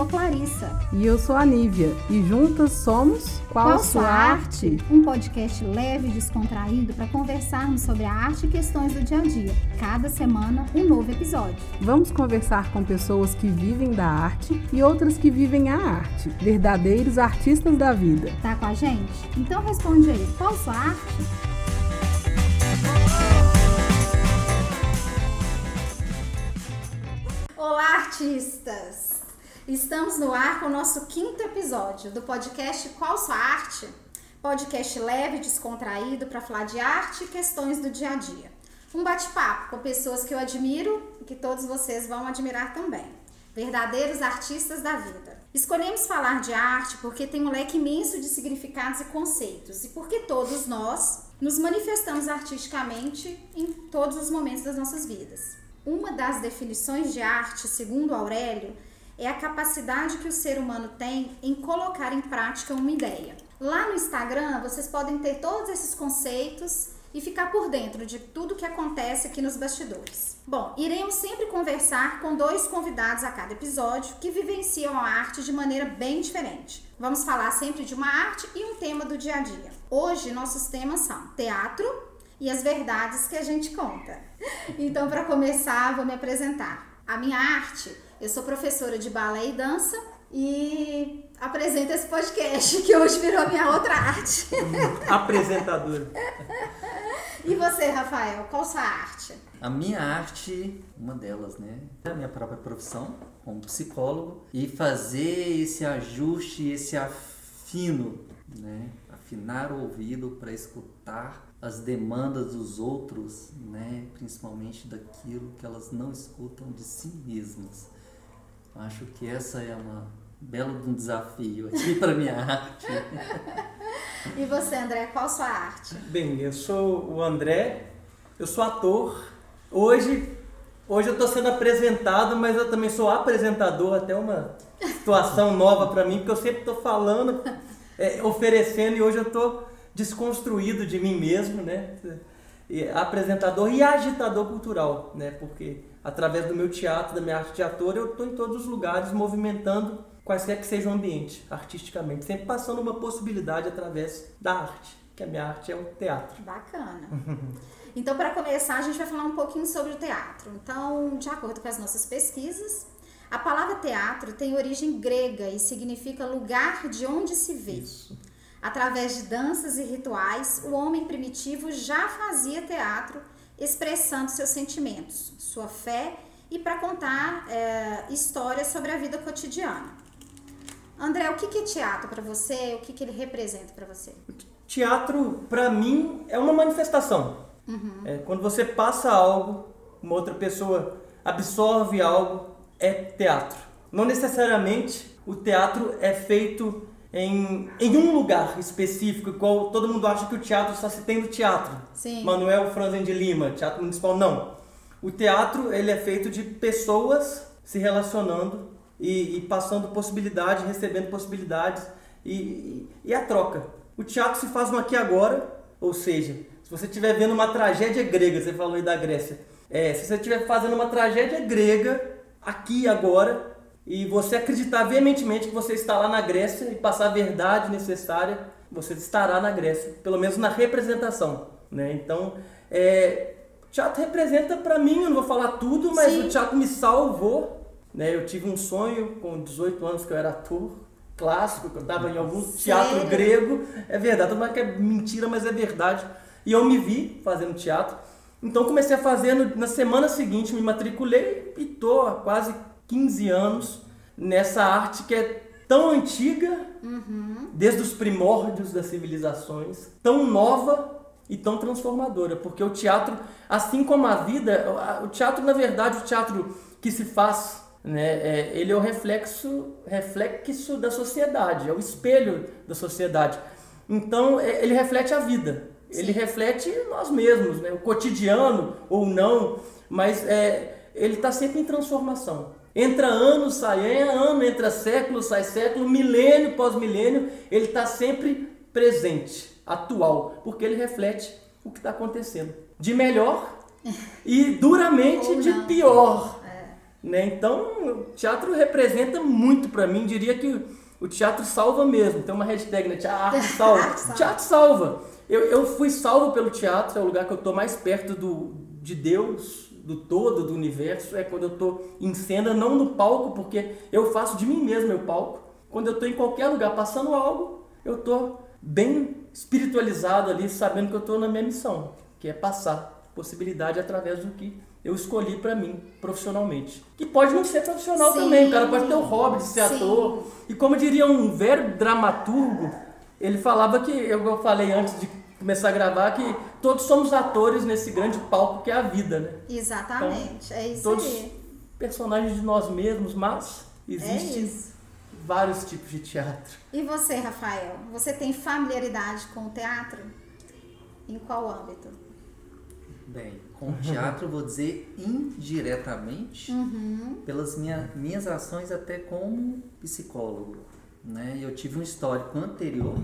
sou Clarissa. E eu sou a Nívia. E juntas somos Qual, Qual Sua arte? arte? Um podcast leve e descontraído para conversarmos sobre a arte e questões do dia a dia. Cada semana, um novo episódio. Vamos conversar com pessoas que vivem da arte e outras que vivem a arte. Verdadeiros artistas da vida. Tá com a gente? Então responde aí. Qual sua arte? Olá, artistas! Estamos no ar com o nosso quinto episódio do podcast Qual Sua Arte? Podcast leve descontraído para falar de arte e questões do dia a dia. Um bate-papo com pessoas que eu admiro e que todos vocês vão admirar também. Verdadeiros artistas da vida. Escolhemos falar de arte porque tem um leque imenso de significados e conceitos e porque todos nós nos manifestamos artisticamente em todos os momentos das nossas vidas. Uma das definições de arte, segundo Aurélio, é a capacidade que o ser humano tem em colocar em prática uma ideia. Lá no Instagram, vocês podem ter todos esses conceitos e ficar por dentro de tudo que acontece aqui nos bastidores. Bom, iremos sempre conversar com dois convidados a cada episódio que vivenciam a arte de maneira bem diferente. Vamos falar sempre de uma arte e um tema do dia a dia. Hoje, nossos temas são teatro, e as verdades que a gente conta. Então, para começar, vou me apresentar. A minha arte, eu sou professora de balé e dança e apresento esse podcast que hoje virou minha outra arte. Apresentadora. E você, Rafael, qual sua arte? A minha arte, uma delas, né? É a minha própria profissão como psicólogo e fazer esse ajuste, esse afino, né? Afinar o ouvido para escutar as demandas dos outros, né, principalmente daquilo que elas não escutam de si mesmas. Acho que essa é uma belo um desafio aqui para minha arte. e você, André, qual sua arte? Bem, eu sou o André, eu sou ator. Hoje, hoje eu estou sendo apresentado, mas eu também sou apresentador, até uma situação nova para mim, porque eu sempre estou falando, é, oferecendo e hoje eu estou desconstruído de mim mesmo, né? apresentador e agitador cultural, né? Porque através do meu teatro, da minha arte de ator, eu estou em todos os lugares movimentando quaisquer que seja o ambiente, artisticamente, sempre passando uma possibilidade através da arte, que a minha arte é o teatro. Bacana. Então, para começar, a gente vai falar um pouquinho sobre o teatro. Então, de acordo com as nossas pesquisas, a palavra teatro tem origem grega e significa lugar de onde se vê. Isso. Através de danças e rituais, o homem primitivo já fazia teatro expressando seus sentimentos, sua fé e para contar é, histórias sobre a vida cotidiana. André, o que é teatro para você? O que, ele representa para você? Teatro, para mim, é uma manifestação. Uhum. É, quando você passa algo, uma outra pessoa absorve algo, é teatro. Não necessariamente o teatro é feito em, em um lugar específico, igual todo mundo acha que o teatro só se tem no teatro. Sim. Manuel Franzen de Lima, Teatro Municipal, não. O teatro ele é feito de pessoas se relacionando e, e passando possibilidades, recebendo possibilidades e, e, e, a troca. O teatro se faz no aqui e agora, ou seja, se você estiver vendo uma tragédia grega, você falou aí da Grécia, é, se você estiver fazendo uma tragédia grega aqui e agora, e você acreditar veementemente que você está lá na Grécia e passar a verdade necessária, você estará na Grécia, pelo menos na representação. Né? Então, é, teatro representa para mim, eu não vou falar tudo, mas Sim. o teatro me salvou. Né? Eu tive um sonho com 18 anos que eu era ator clássico, que eu estava em algum teatro Sério? grego. É verdade, todo mundo que é mentira, mas é verdade. E eu me vi fazendo teatro. Então comecei a fazer, na semana seguinte me matriculei e estou há quase 15 anos nessa arte que é tão antiga, uhum. desde os primórdios das civilizações, tão nova e tão transformadora, porque o teatro, assim como a vida, o teatro na verdade, o teatro que se faz, né, é, ele é o reflexo, reflexo da sociedade, é o espelho da sociedade. Então é, ele reflete a vida, Sim. ele reflete nós mesmos, né, o cotidiano ou não, mas é, ele está sempre em transformação. Entra ano, sai ano, entra século, sai século, milênio pós milênio, ele está sempre presente, atual, porque ele reflete o que está acontecendo. De melhor e duramente de pior. É. Né? Então, o teatro representa muito para mim. Diria que o teatro salva mesmo. Tem uma hashtag, né? Arte salva. teatro salva. Eu, eu fui salvo pelo teatro, é o lugar que eu estou mais perto do, de Deus, do todo, do universo. É quando eu estou em cena, não no palco, porque eu faço de mim mesmo meu palco. Quando eu estou em qualquer lugar passando algo, eu estou bem espiritualizado ali, sabendo que eu estou na minha missão, que é passar possibilidade através do que eu escolhi para mim profissionalmente. Que pode não ser profissional Sim. também, o cara pode ter o hobby de ser Sim. ator. E como diria um velho dramaturgo, ele falava que, eu falei antes de começar a gravar, que todos somos atores nesse grande palco que é a vida, né? Exatamente, então, é isso todos aí. personagens de nós mesmos, mas existem é vários tipos de teatro. E você, Rafael? Você tem familiaridade com o teatro? Em qual âmbito? Bem, com o teatro, vou dizer indiretamente, uhum. pelas minha, minhas ações até como psicólogo. Né? Eu tive um histórico anterior,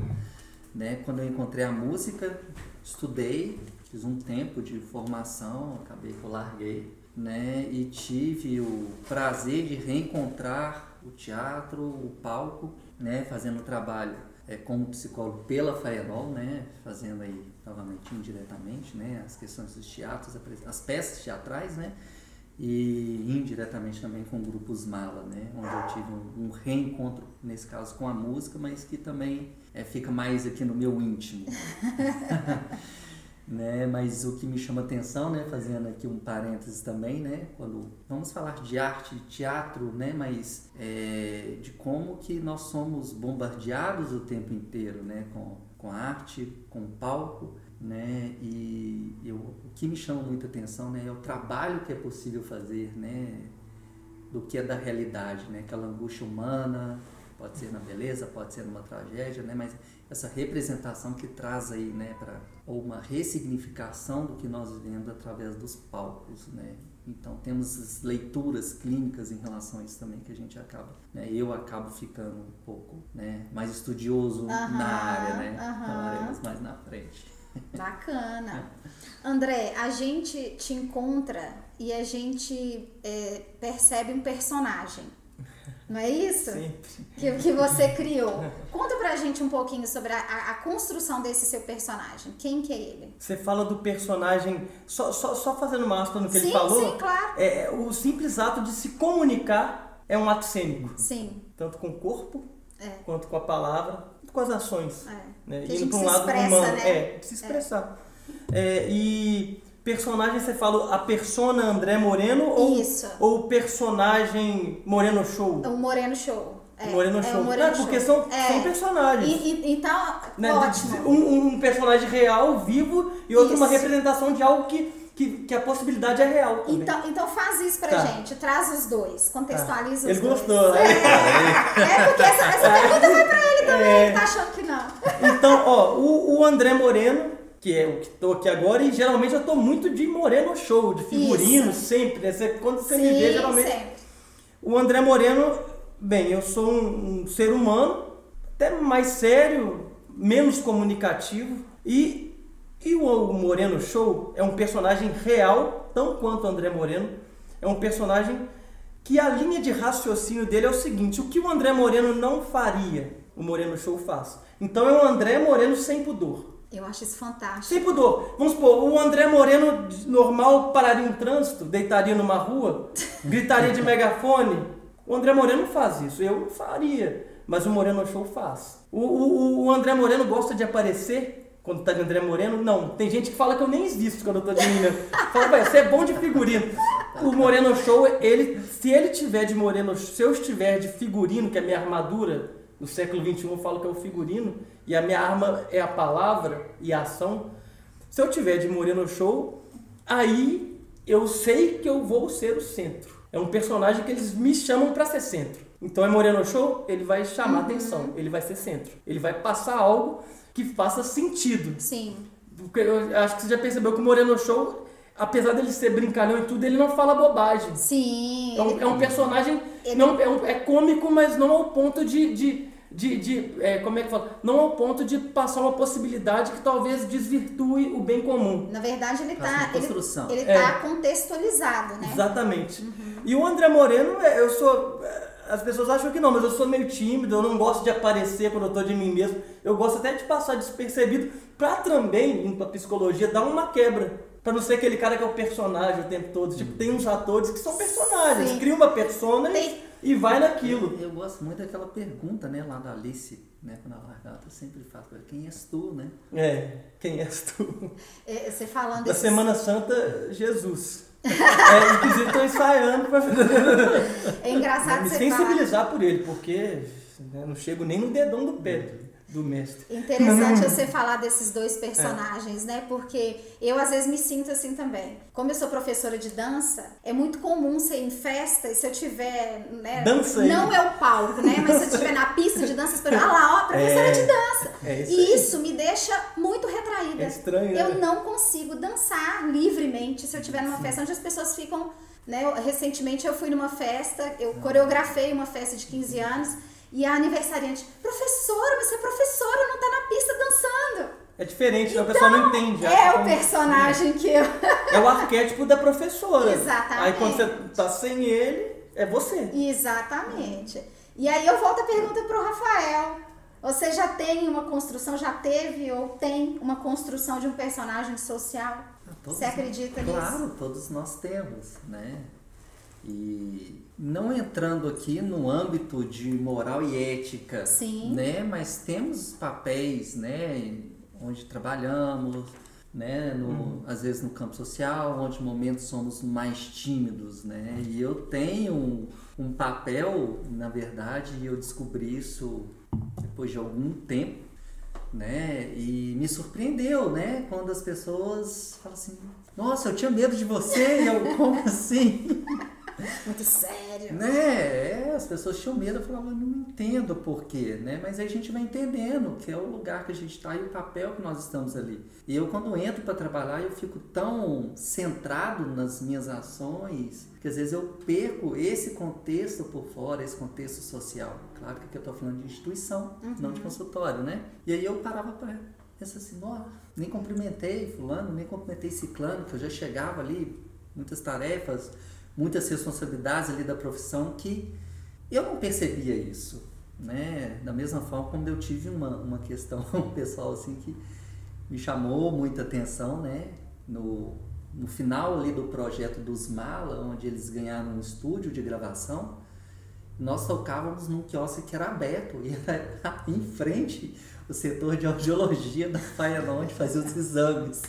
né? quando eu encontrei a música, estudei, fiz um tempo de formação, acabei que eu larguei, né? e tive o prazer de reencontrar o teatro, o palco, né? fazendo trabalho é, como psicólogo pela Faenol, né, fazendo aí novamente indiretamente, né, as questões dos teatros, as peças teatrais, né, e indiretamente também com grupos Mala, né, onde eu tive um, um reencontro nesse caso com a música, mas que também é, fica mais aqui no meu íntimo. né? Mas o que me chama atenção, né, fazendo aqui um parênteses também, né, quando vamos falar de arte, de teatro, né, mas é, de como que nós somos bombardeados o tempo inteiro, né, com, com arte, com palco, né, e eu, o que me chama muita atenção, né, é o trabalho que é possível fazer, né, do que é da realidade, né, aquela angústia humana, pode ser na beleza, pode ser numa tragédia, né, mas essa representação que traz aí, né, para ou uma ressignificação do que nós vivemos através dos palcos, né? Então temos as leituras clínicas em relação a isso também que a gente acaba, né? Eu acabo ficando um pouco, né, mais estudioso uh -huh, na área, né? Uh -huh. Falaremos mais na frente. Bacana. André, a gente te encontra e a gente é, percebe um personagem não é isso? Sempre. Que, que você criou. Conta pra gente um pouquinho sobre a, a, a, construção desse seu personagem. Quem que é ele? Você fala do personagem, só, só, só fazendo uma aspa no que sim, ele falou. Sim, claro. É, o simples ato de se comunicar é um ato cênico. Sim. Tanto com o corpo, é. quanto com a palavra, com as ações. É. Né? Indo para um lado expressa, humano. Né? É, se expressar. É. e personagem você fala a persona André Moreno ou Isso. ou personagem Moreno Show? O Moreno Show. É, Moreno é Show. Moreno Show. porque são, é. são personagens. E, e, então, né? ótimo. Um, um, personagem real, vivo, e outro isso. uma representação de algo que, que, que a possibilidade é real. Também. Então, então faz isso pra tá. gente, traz os dois, contextualiza tá. os ele dois. Ele gostou, né? É, é porque essa, essa pergunta vai pra ele também, é. ele tá achando que não. Então, ó, o, o André Moreno, que é o que estou aqui agora, e geralmente eu estou muito de Moreno Show, de figurino, Isso. sempre. Né? Você, quando você Sim, me vê, geralmente. Sempre. O André Moreno, bem, eu sou um, um, ser humano, até mais sério, menos comunicativo, e, e o, Moreno Show é um personagem real, tão quanto o André Moreno, é um personagem que a linha de raciocínio dele é o seguinte: o que o André Moreno não faria, o Moreno Show faz. Então é o André Moreno sem pudor. Eu acho isso fantástico. Sem pudor. Vamos supor, o André Moreno normal pararia um trânsito, deitaria numa rua, gritaria de megafone. O André Moreno faz isso. Eu não faria. Mas o Moreno Show faz. O, o, o André Moreno gosta de aparecer quando tá de André Moreno. Não, tem gente que fala que eu nem existo quando eu tô de menina. Fala, vai, você é bom de figurino. O Moreno Show, ele, se ele tiver de Moreno, se eu estiver de figurino, que é minha armadura, no século XXI eu falo que é o figurino, e a minha arma é a palavra e a ação. Se eu tiver de Moreno Show, aí eu sei que eu vou ser o centro. É um personagem que eles me chamam para ser centro. Então é Moreno Show, ele vai chamar uhum. atenção, ele vai ser centro. Ele vai passar algo que faça sentido. Sim. Porque eu acho que você já percebeu que o Moreno Show, apesar dele ser brincalhão e tudo, ele não fala bobagem. Sim. É um, é um personagem. Ele... Não, é, um, é cômico, mas não ao ponto de, de de, de é, como é que fala? Não ao ponto de passar uma possibilidade que talvez desvirtue o bem comum. Na verdade, ele está ele, ele é. tá contextualizado, né? Exatamente. Uhum. E o André Moreno, é, eu sou. As pessoas acham que não, mas eu sou meio tímido, eu não gosto de aparecer quando eu tô de mim mesmo. Eu gosto até de passar despercebido pra também, indo pra psicologia, dar uma quebra. Pra não ser aquele cara que é o personagem o tempo todo. Tipo, tem uns atores que são personagens, Sim. cria uma persona Tem- e vai naquilo. Eu gosto muito daquela pergunta, né, lá da Alice, né, quando ela largada, eu sempre faço, quem és tu, né? É, quem és tu? É, Você falando Da Semana Santa, Jesus. É, inclusive estou ensaiando pra É engraçado me você falar. sensibilizar por ele, porque né, não chego nem no dedão do pé do mestre. Interessante você falar desses dois personagens, né? Porque eu às vezes me sinto assim também. Como eu sou professora de dança, é muito comum ser em festa e se eu tiver, né? Dança aí. Não é o palco, né? Mas se eu estiver na pista de dança, as pessoas, ah lá, ó, professora É, de dança. é isso e aí. isso me deixa muito retraída. É estranho, né? Eu não consigo dançar livremente se eu estiver numa festa onde as pessoas ficam. Né? Recentemente eu fui numa festa, eu coreografei uma festa de 15 anos e a aniversariante, professora, você é professora, não tá na pista dançando. É diferente, né? o pessoal não entende. É o como- personagem que eu. É o arquétipo da professora. Exatamente. Aí quando você tá sem ele, é você. Exatamente. E aí eu volto a pergunta pro Rafael. Você já tem uma construção, já teve ou tem uma construção de um personagem social? Todos Você acredita nisso? Claro, todos nós temos, né? E não entrando aqui no âmbito de moral e ética, Sim. né? Mas temos papéis, né? Onde trabalhamos, né? No, Às vezes no campo social, onde momentos somos mais tímidos, né? E eu tenho um, um papel, na verdade, e eu descobri isso depois de algum tempo, né? E me surpreendeu, né? Quando as pessoas falam assim, nossa, eu tinha medo de você, e eu, como assim? Muito sério. Né? É, as pessoas tinham medo, eu falava, não entendo por quê, né? Mas aí a gente vai entendendo que é o lugar que a gente está e o papel que nós estamos ali. E eu, quando entro para trabalhar, eu fico tão centrado nas minhas ações que às vezes eu perco esse contexto por fora, esse contexto social. Claro que aqui eu estou falando de instituição, não de consultório, né? E aí eu parava para pensar assim, nossa, nem cumprimentei fulano, nem cumprimentei ciclano, que eu já chegava ali, muitas tarefas, muitas responsabilidades ali da profissão que eu não percebia isso, né? Da mesma forma como eu tive uma, uma questão pessoal assim que me chamou muita atenção, né? No, no final ali do projeto dos Mala, onde eles ganharam um estúdio de gravação, nós tocávamos num quiosque que era aberto e era em frente o setor de audiologia da Faia onde fazia os exames.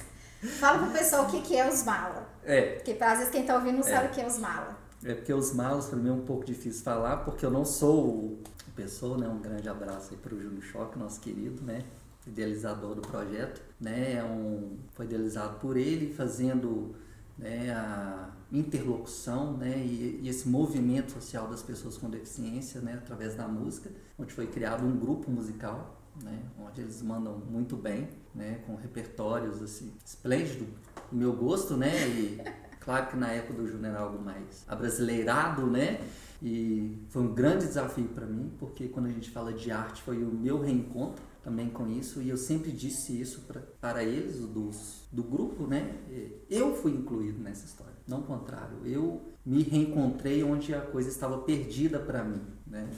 Fala pro pessoal o que, que é os mala. É, Porque às vezes quem tá ouvindo não sabe o que é os mala. É porque os malos para mim é um pouco difícil falar, porque eu não sou o pessoa, né? Um grande abraço aí para o Júlio Choque, nosso querido, né? Idealizador do projeto, né? É um, foi idealizado por ele, fazendo né, a interlocução, né? E, e esse movimento social das pessoas com deficiência, né? Através da música, onde foi criado um grupo musical, né? Onde eles mandam muito bem, né? Com repertórios assim esplêndido, do meu gosto, né? E Claro que na época do Júnior era algo mais abrasileirado, né? E foi um grande desafio para mim, porque quando a gente fala de arte foi o meu reencontro também com isso, e eu sempre disse isso pra, para eles, dos, do grupo, né? Eu fui incluído nessa história, não o contrário. Eu me reencontrei onde a coisa estava perdida para mim, né?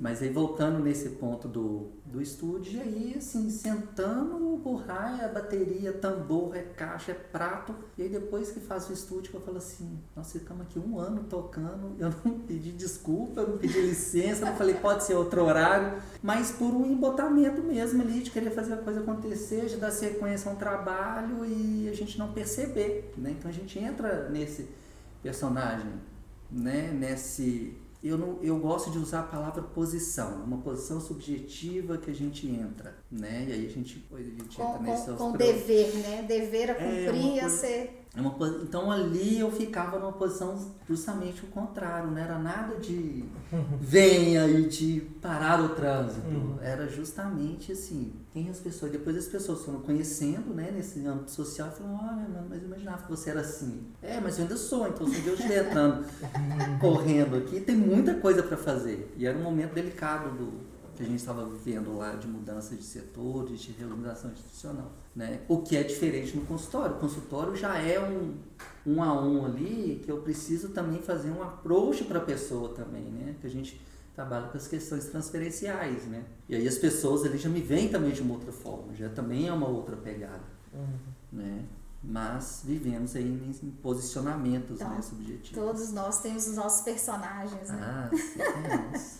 Mas aí voltando nesse ponto do, do estúdio, aí assim, sentando o borraia, bateria, tambor, é caixa, é prato. E aí depois que faz o estúdio, eu falo assim, nós ficamos aqui um ano tocando, eu não pedi desculpa, eu não pedi licença, não falei pode ser outro horário, mas por um embotamento mesmo ali, de querer fazer a coisa acontecer, de dar sequência a um trabalho e a gente não perceber, né? Então a gente entra nesse personagem, né? Nesse eu, não, eu gosto de usar a palavra posição, uma posição subjetiva que a gente entra, né? E aí a gente, a gente Com, entra nesse com, com aos- dever, né? Dever a É, cumprir, uma a coisa- ser. É uma então ali eu ficava numa posição justamente o contrário, não era nada de venha e de parar o trânsito. Era justamente assim, quem as pessoas, depois as pessoas foram conhecendo, né, nesse âmbito social, e falaram, olha, mas eu imaginava que você era assim. É, mas eu ainda sou, então se eu entrando, correndo aqui, tem muita coisa para fazer. E era um momento delicado do, que a gente estava vivendo lá de mudança de setor, de reorganização institucional. Né? O que é diferente no consultório. O consultório já é um um a um ali que eu preciso também fazer um approach para a pessoa também, né? Que a gente trabalha com as questões transferenciais, né? E aí as pessoas ali já me veem também de uma outra forma, já também é uma outra pegada, uhum. né? Mas vivemos aí em posicionamentos então, né, subjetivos. Todos nós temos os nossos personagens, né? Ah, sim, temos.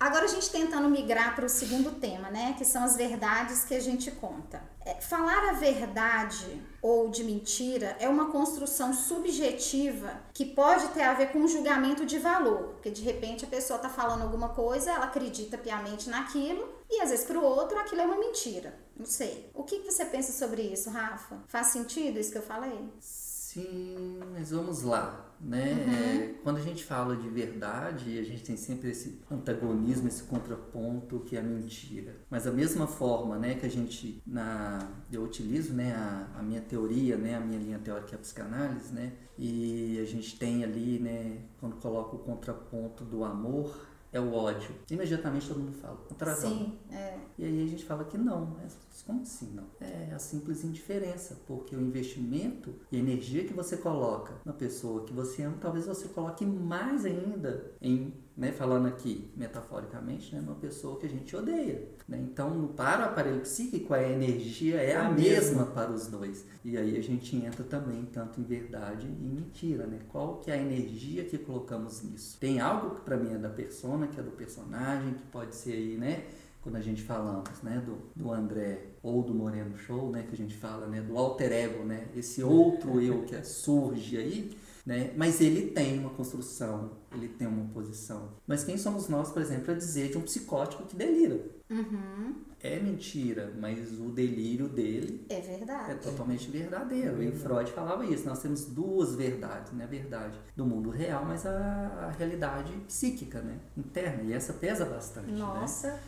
Agora a gente tentando migrar para o segundo tema, né? Que são as verdades que a gente conta. É, falar a verdade ou de mentira é uma construção subjetiva que pode ter a ver com um julgamento de valor. Porque de repente a pessoa está falando alguma coisa, ela acredita piamente naquilo, e às vezes para o outro aquilo é uma mentira. Não sei. O que, que você pensa sobre isso, Rafa? Faz sentido isso que eu falei? Sim, mas vamos lá né? Uhum. É, quando a gente fala de verdade, a gente tem sempre esse antagonismo, esse contraponto que é a mentira. Mas da mesma forma, né, que a gente na eu utilizo, né, a, a minha teoria, né, a minha linha teórica é a psicanálise, né? E a gente tem ali, né, quando coloca o contraponto do amor, é o ódio. Imediatamente todo mundo fala, contrazão. Sim, é. E aí a gente fala que não. Como assim não? É a simples indiferença, porque o investimento e a energia que você coloca na pessoa que você ama, talvez você coloque mais ainda em né, falando aqui metaforicamente, né, uma pessoa que a gente odeia. Né? Então, para o aparelho psíquico, a energia é a, a mesma para os dois. E aí a gente entra também tanto em verdade e mentira. Né? Qual que é a energia que colocamos nisso? Tem algo que para mim é da persona, que é do personagem, que pode ser aí, né? Quando a gente falamos, né, do, do André ou do Moreno Show, né, que a gente fala, né, do alter ego, né, esse outro eu que surge aí, né? Mas ele tem uma construção, ele tem uma posição. Mas quem somos nós, por exemplo, a dizer de um psicótico que delira? Uhum. É mentira, mas o delírio dele é verdade. É totalmente verdadeiro. É e Freud falava isso. Nós temos duas verdades, né? A verdade do mundo real, mas a, a realidade psíquica, né? Interna. E essa pesa bastante. Né? Nossa. Né?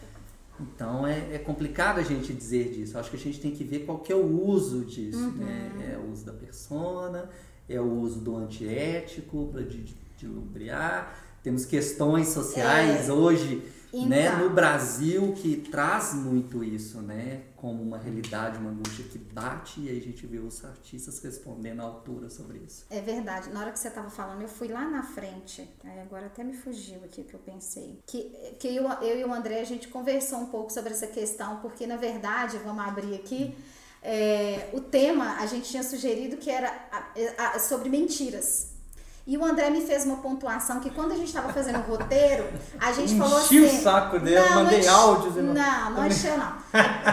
Então é, é, complicado a gente dizer disso. Acho que a gente tem que ver qual que é o uso disso. Uhum. Né? É o uso da persona, é o uso do antiético para de, de, de lubriar. Temos questões sociais é. hoje então. né, no Brasil que traz muito isso, né? Como uma realidade, uma angústia que bate e aí a gente vê os artistas respondendo à altura sobre isso. É verdade. Na hora que você estava falando, eu fui lá na frente. agora até me fugiu aqui que eu pensei. Que, que eu, eu e o André, a gente conversou um pouco sobre essa questão, porque na verdade, vamos abrir aqui. É, o tema a gente tinha sugerido que era a, a, sobre mentiras. E o André me fez uma pontuação que quando a gente estava fazendo o roteiro, a gente falou assim. o saco dele, não, mandei não áudios e não. Não, não encheu, não.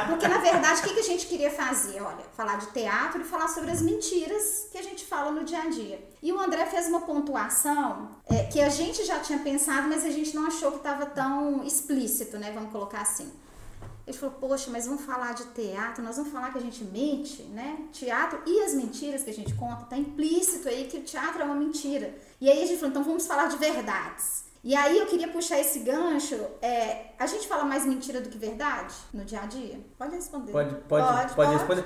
Porque na verdade, o que, que a gente queria fazer? Olha, falar de teatro e falar sobre as mentiras que a gente fala no dia a dia. E o André fez uma pontuação é, que a gente já tinha pensado, mas a gente não achou que estava tão explícito, né? Vamos colocar assim. Ele falou, poxa, mas vamos falar de teatro, nós vamos falar que a gente mente, né? Teatro e as mentiras que a gente conta, tá implícito aí que o teatro é uma mentira. E aí a gente falou, então vamos falar de verdades. E aí eu queria puxar esse gancho. É, a gente fala mais mentira do que verdade no dia a dia? Pode responder. Pode, pode, pode, pode responder.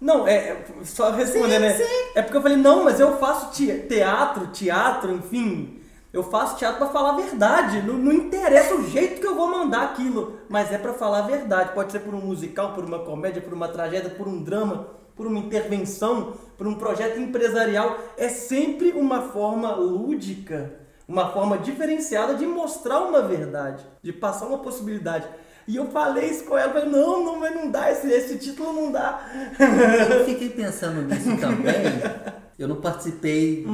Não, é, é só responder, sim, né? Sim. É porque eu falei, não, mas eu faço teatro, teatro, enfim, eu faço teatro para falar a verdade. Não, não, interessa o jeito que eu vou mandar aquilo, mas é para falar a verdade. Pode ser por um musical, por uma comédia, por uma tragédia, por um drama, por uma intervenção, por um projeto empresarial. É sempre uma forma lúdica, uma forma diferenciada de mostrar uma verdade, de passar uma possibilidade. E eu falei isso com ela, falei, não, não, mas não dá, esse, esse título não dá. Eu fiquei pensando nisso também. Eu não participei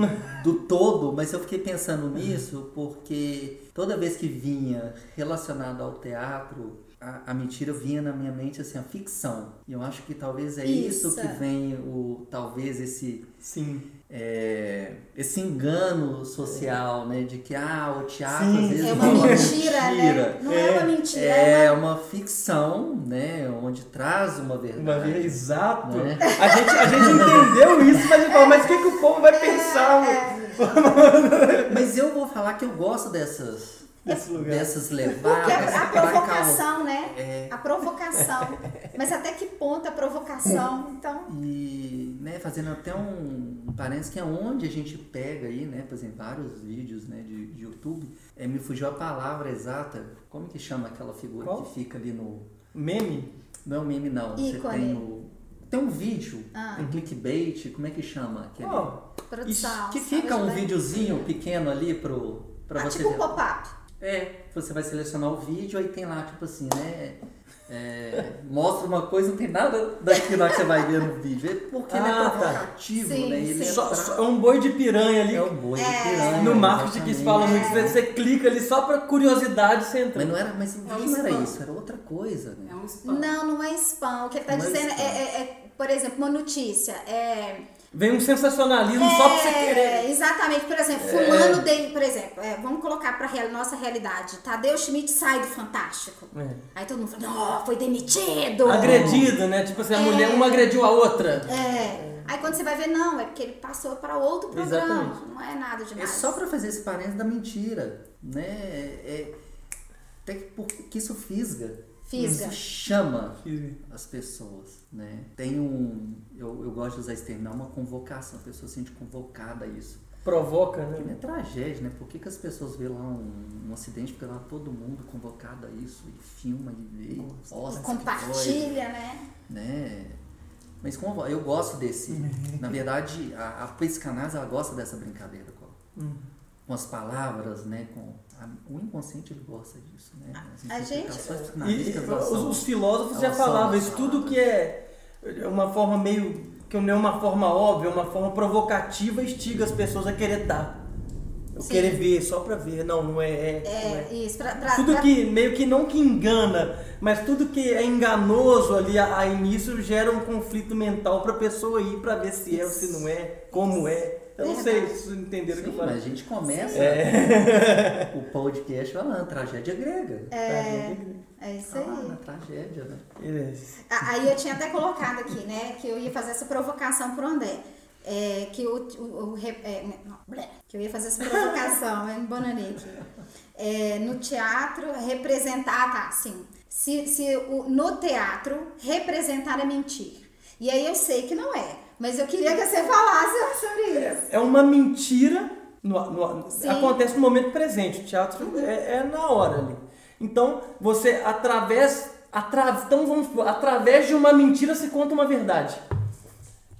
do todo, mas eu fiquei pensando nisso porque toda vez que vinha relacionado ao teatro, a, a, mentira vinha na minha mente assim, a ficção. E eu acho que talvez é isso, isso que vem o talvez esse sim é, esse engano social, né, de que ah, o teatro sim, às vezes é uma, uma mentira, né? mentira, né? Não é, é uma mentira, é, é uma... uma... ficção, né, onde traz uma verdade. Uma, exato. Né? A gente a gente entendeu isso, mas a gente fala, mas o que, que o povo vai pensar? É, mas eu vou falar que eu gosto dessas desse lugar. dessas levadas a, a provocação, né? É. A provocação. Mas até que ponto a provocação? Então, E, né, fazendo até um, parênteses que é onde a gente pega aí, né, por exemplo, vários vídeos, né, de, de YouTube, é, me fugiu a palavra exata, como que chama aquela figura Qual? que fica ali no... Meme? Não é um meme não, você Ícone. tem no... Tem um vídeo, Ah. um clickbait, como é que chama? Aquele, Ó, produção. que fica um videozinho pequeno ali pro, pra Ah, você tipo um pop-up. É, você vai selecionar o vídeo, aí tem lá, tipo assim, né? é, mostra uma coisa, não tem nada daquilo lá que você vai ver no vídeo. É porque ele é Ah, tá. provocativo, Sim, né? Ele sim. é, só, pra- só- é um boi de piranha ali. é um boi de É. piranha. no marketing que se fala muito, exatamente. você, você clica ali só pra curiosidade você entra. Mas não era, mas o É um vídeo não era isso, era outra coisa, né? É um spam. Não, não é spam. O que ele tá Não é dizendo é, é- é, por exemplo, uma notícia. É, Vem um sensacionalismo só pra você É, querer. Exatamente. Por exemplo, fulano dele, por exemplo, é, vamos colocar pra real, nossa realidade. Tadeu Schmidt sai do Fantástico. É. Aí todo mundo fala, não, foi demitido. Agredido, né? Tipo assim, a É. mulher, uma agrediu a outra. É. Aí quando você vai ver, não, é porque ele passou para outro programa. Exatamente. Não é nada É demais. só pra fazer esse parênteses da mentira, né? É, até que, porque isso fisga. Fisga. Isso chama as pessoas, né? Tem um... Eu, eu gosto de usar esse termo, é uma convocação. A pessoa se sente convocada a isso. Provoca, né? nem é tragédia, né? Por que, que as pessoas vê lá um, um acidente, porque lá todo mundo convocado a isso, e filma, e vê, e posta, E compartilha, né? né? Mas como eu gosto desse. Na verdade, a, a psicanálise ela gosta dessa brincadeira com, Hum. Com as palavras, né? Com a- o inconsciente ele gosta disso, né? A gente- E, os, são- os filósofos já falavam isso, tudo que é uma forma meio. que não é uma forma óbvia, uma forma provocativa, instiga as pessoas a querer dar. Eu Sim. querer ver, só pra ver. Não, não é. é- não É, é. isso. Pra, pra, Tudo pra- que meio que não que engana, mas tudo que é enganoso ali a, a início gera um conflito mental pra pessoa ir pra ver se é ou se não é, como é. Eu não sei Verdade. se vocês entenderam o que Sim, eu mas a falei. gente começa É. o podcast falando tragédia grega. É, é isso aí. Ah, na tragédia, né? É. Ah, Aí eu tinha até colocado aqui, né, que eu ia fazer essa provocação pro André. É, que o, o, o é, não, que eu ia fazer essa provocação, eu me bananei aqui. É, no teatro, representar, tá, assim, se, se o, no teatro, representar é mentir. E aí eu sei que não é, mas eu queria que você falasse sobre isso. É uma mentira. no- no- acontece no momento presente. O teatro é, é na hora ali. Então, você, através. Atra, então, vamos supor, através de uma mentira se conta uma verdade.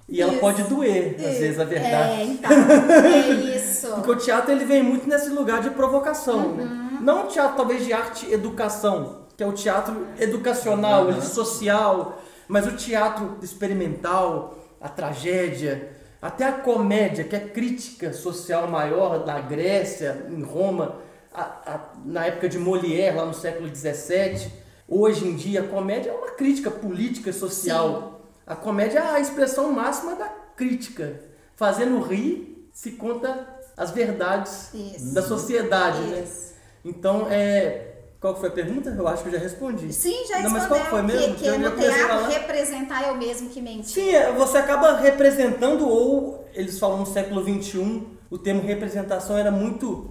E ela Isso. pode doer, às vezes, a verdade. É, então, é isso. Porque o teatro ele vem muito nesse lugar de provocação, Uhum. né? Não o teatro talvez de arte e educação, que é o teatro educacional, ele social, mas o teatro experimental, a tragédia, até a comédia, que é crítica social maior da Grécia, em Roma, a- a- na época de Molière, lá no século XVII. Hoje em dia, a comédia é uma crítica política e social. A comédia é a expressão máxima da crítica. Fazendo rir, se conta as verdades Isso. da sociedade, né? Então, é... Qual foi a pergunta? Eu acho que eu já respondi. Sim, já Não, mas respondeu qual foi mesmo? que, que Eu no teatro representar é o mesmo que mentir. Sim, é, você acaba representando, ou eles falam no século XXI, o termo representação era muito.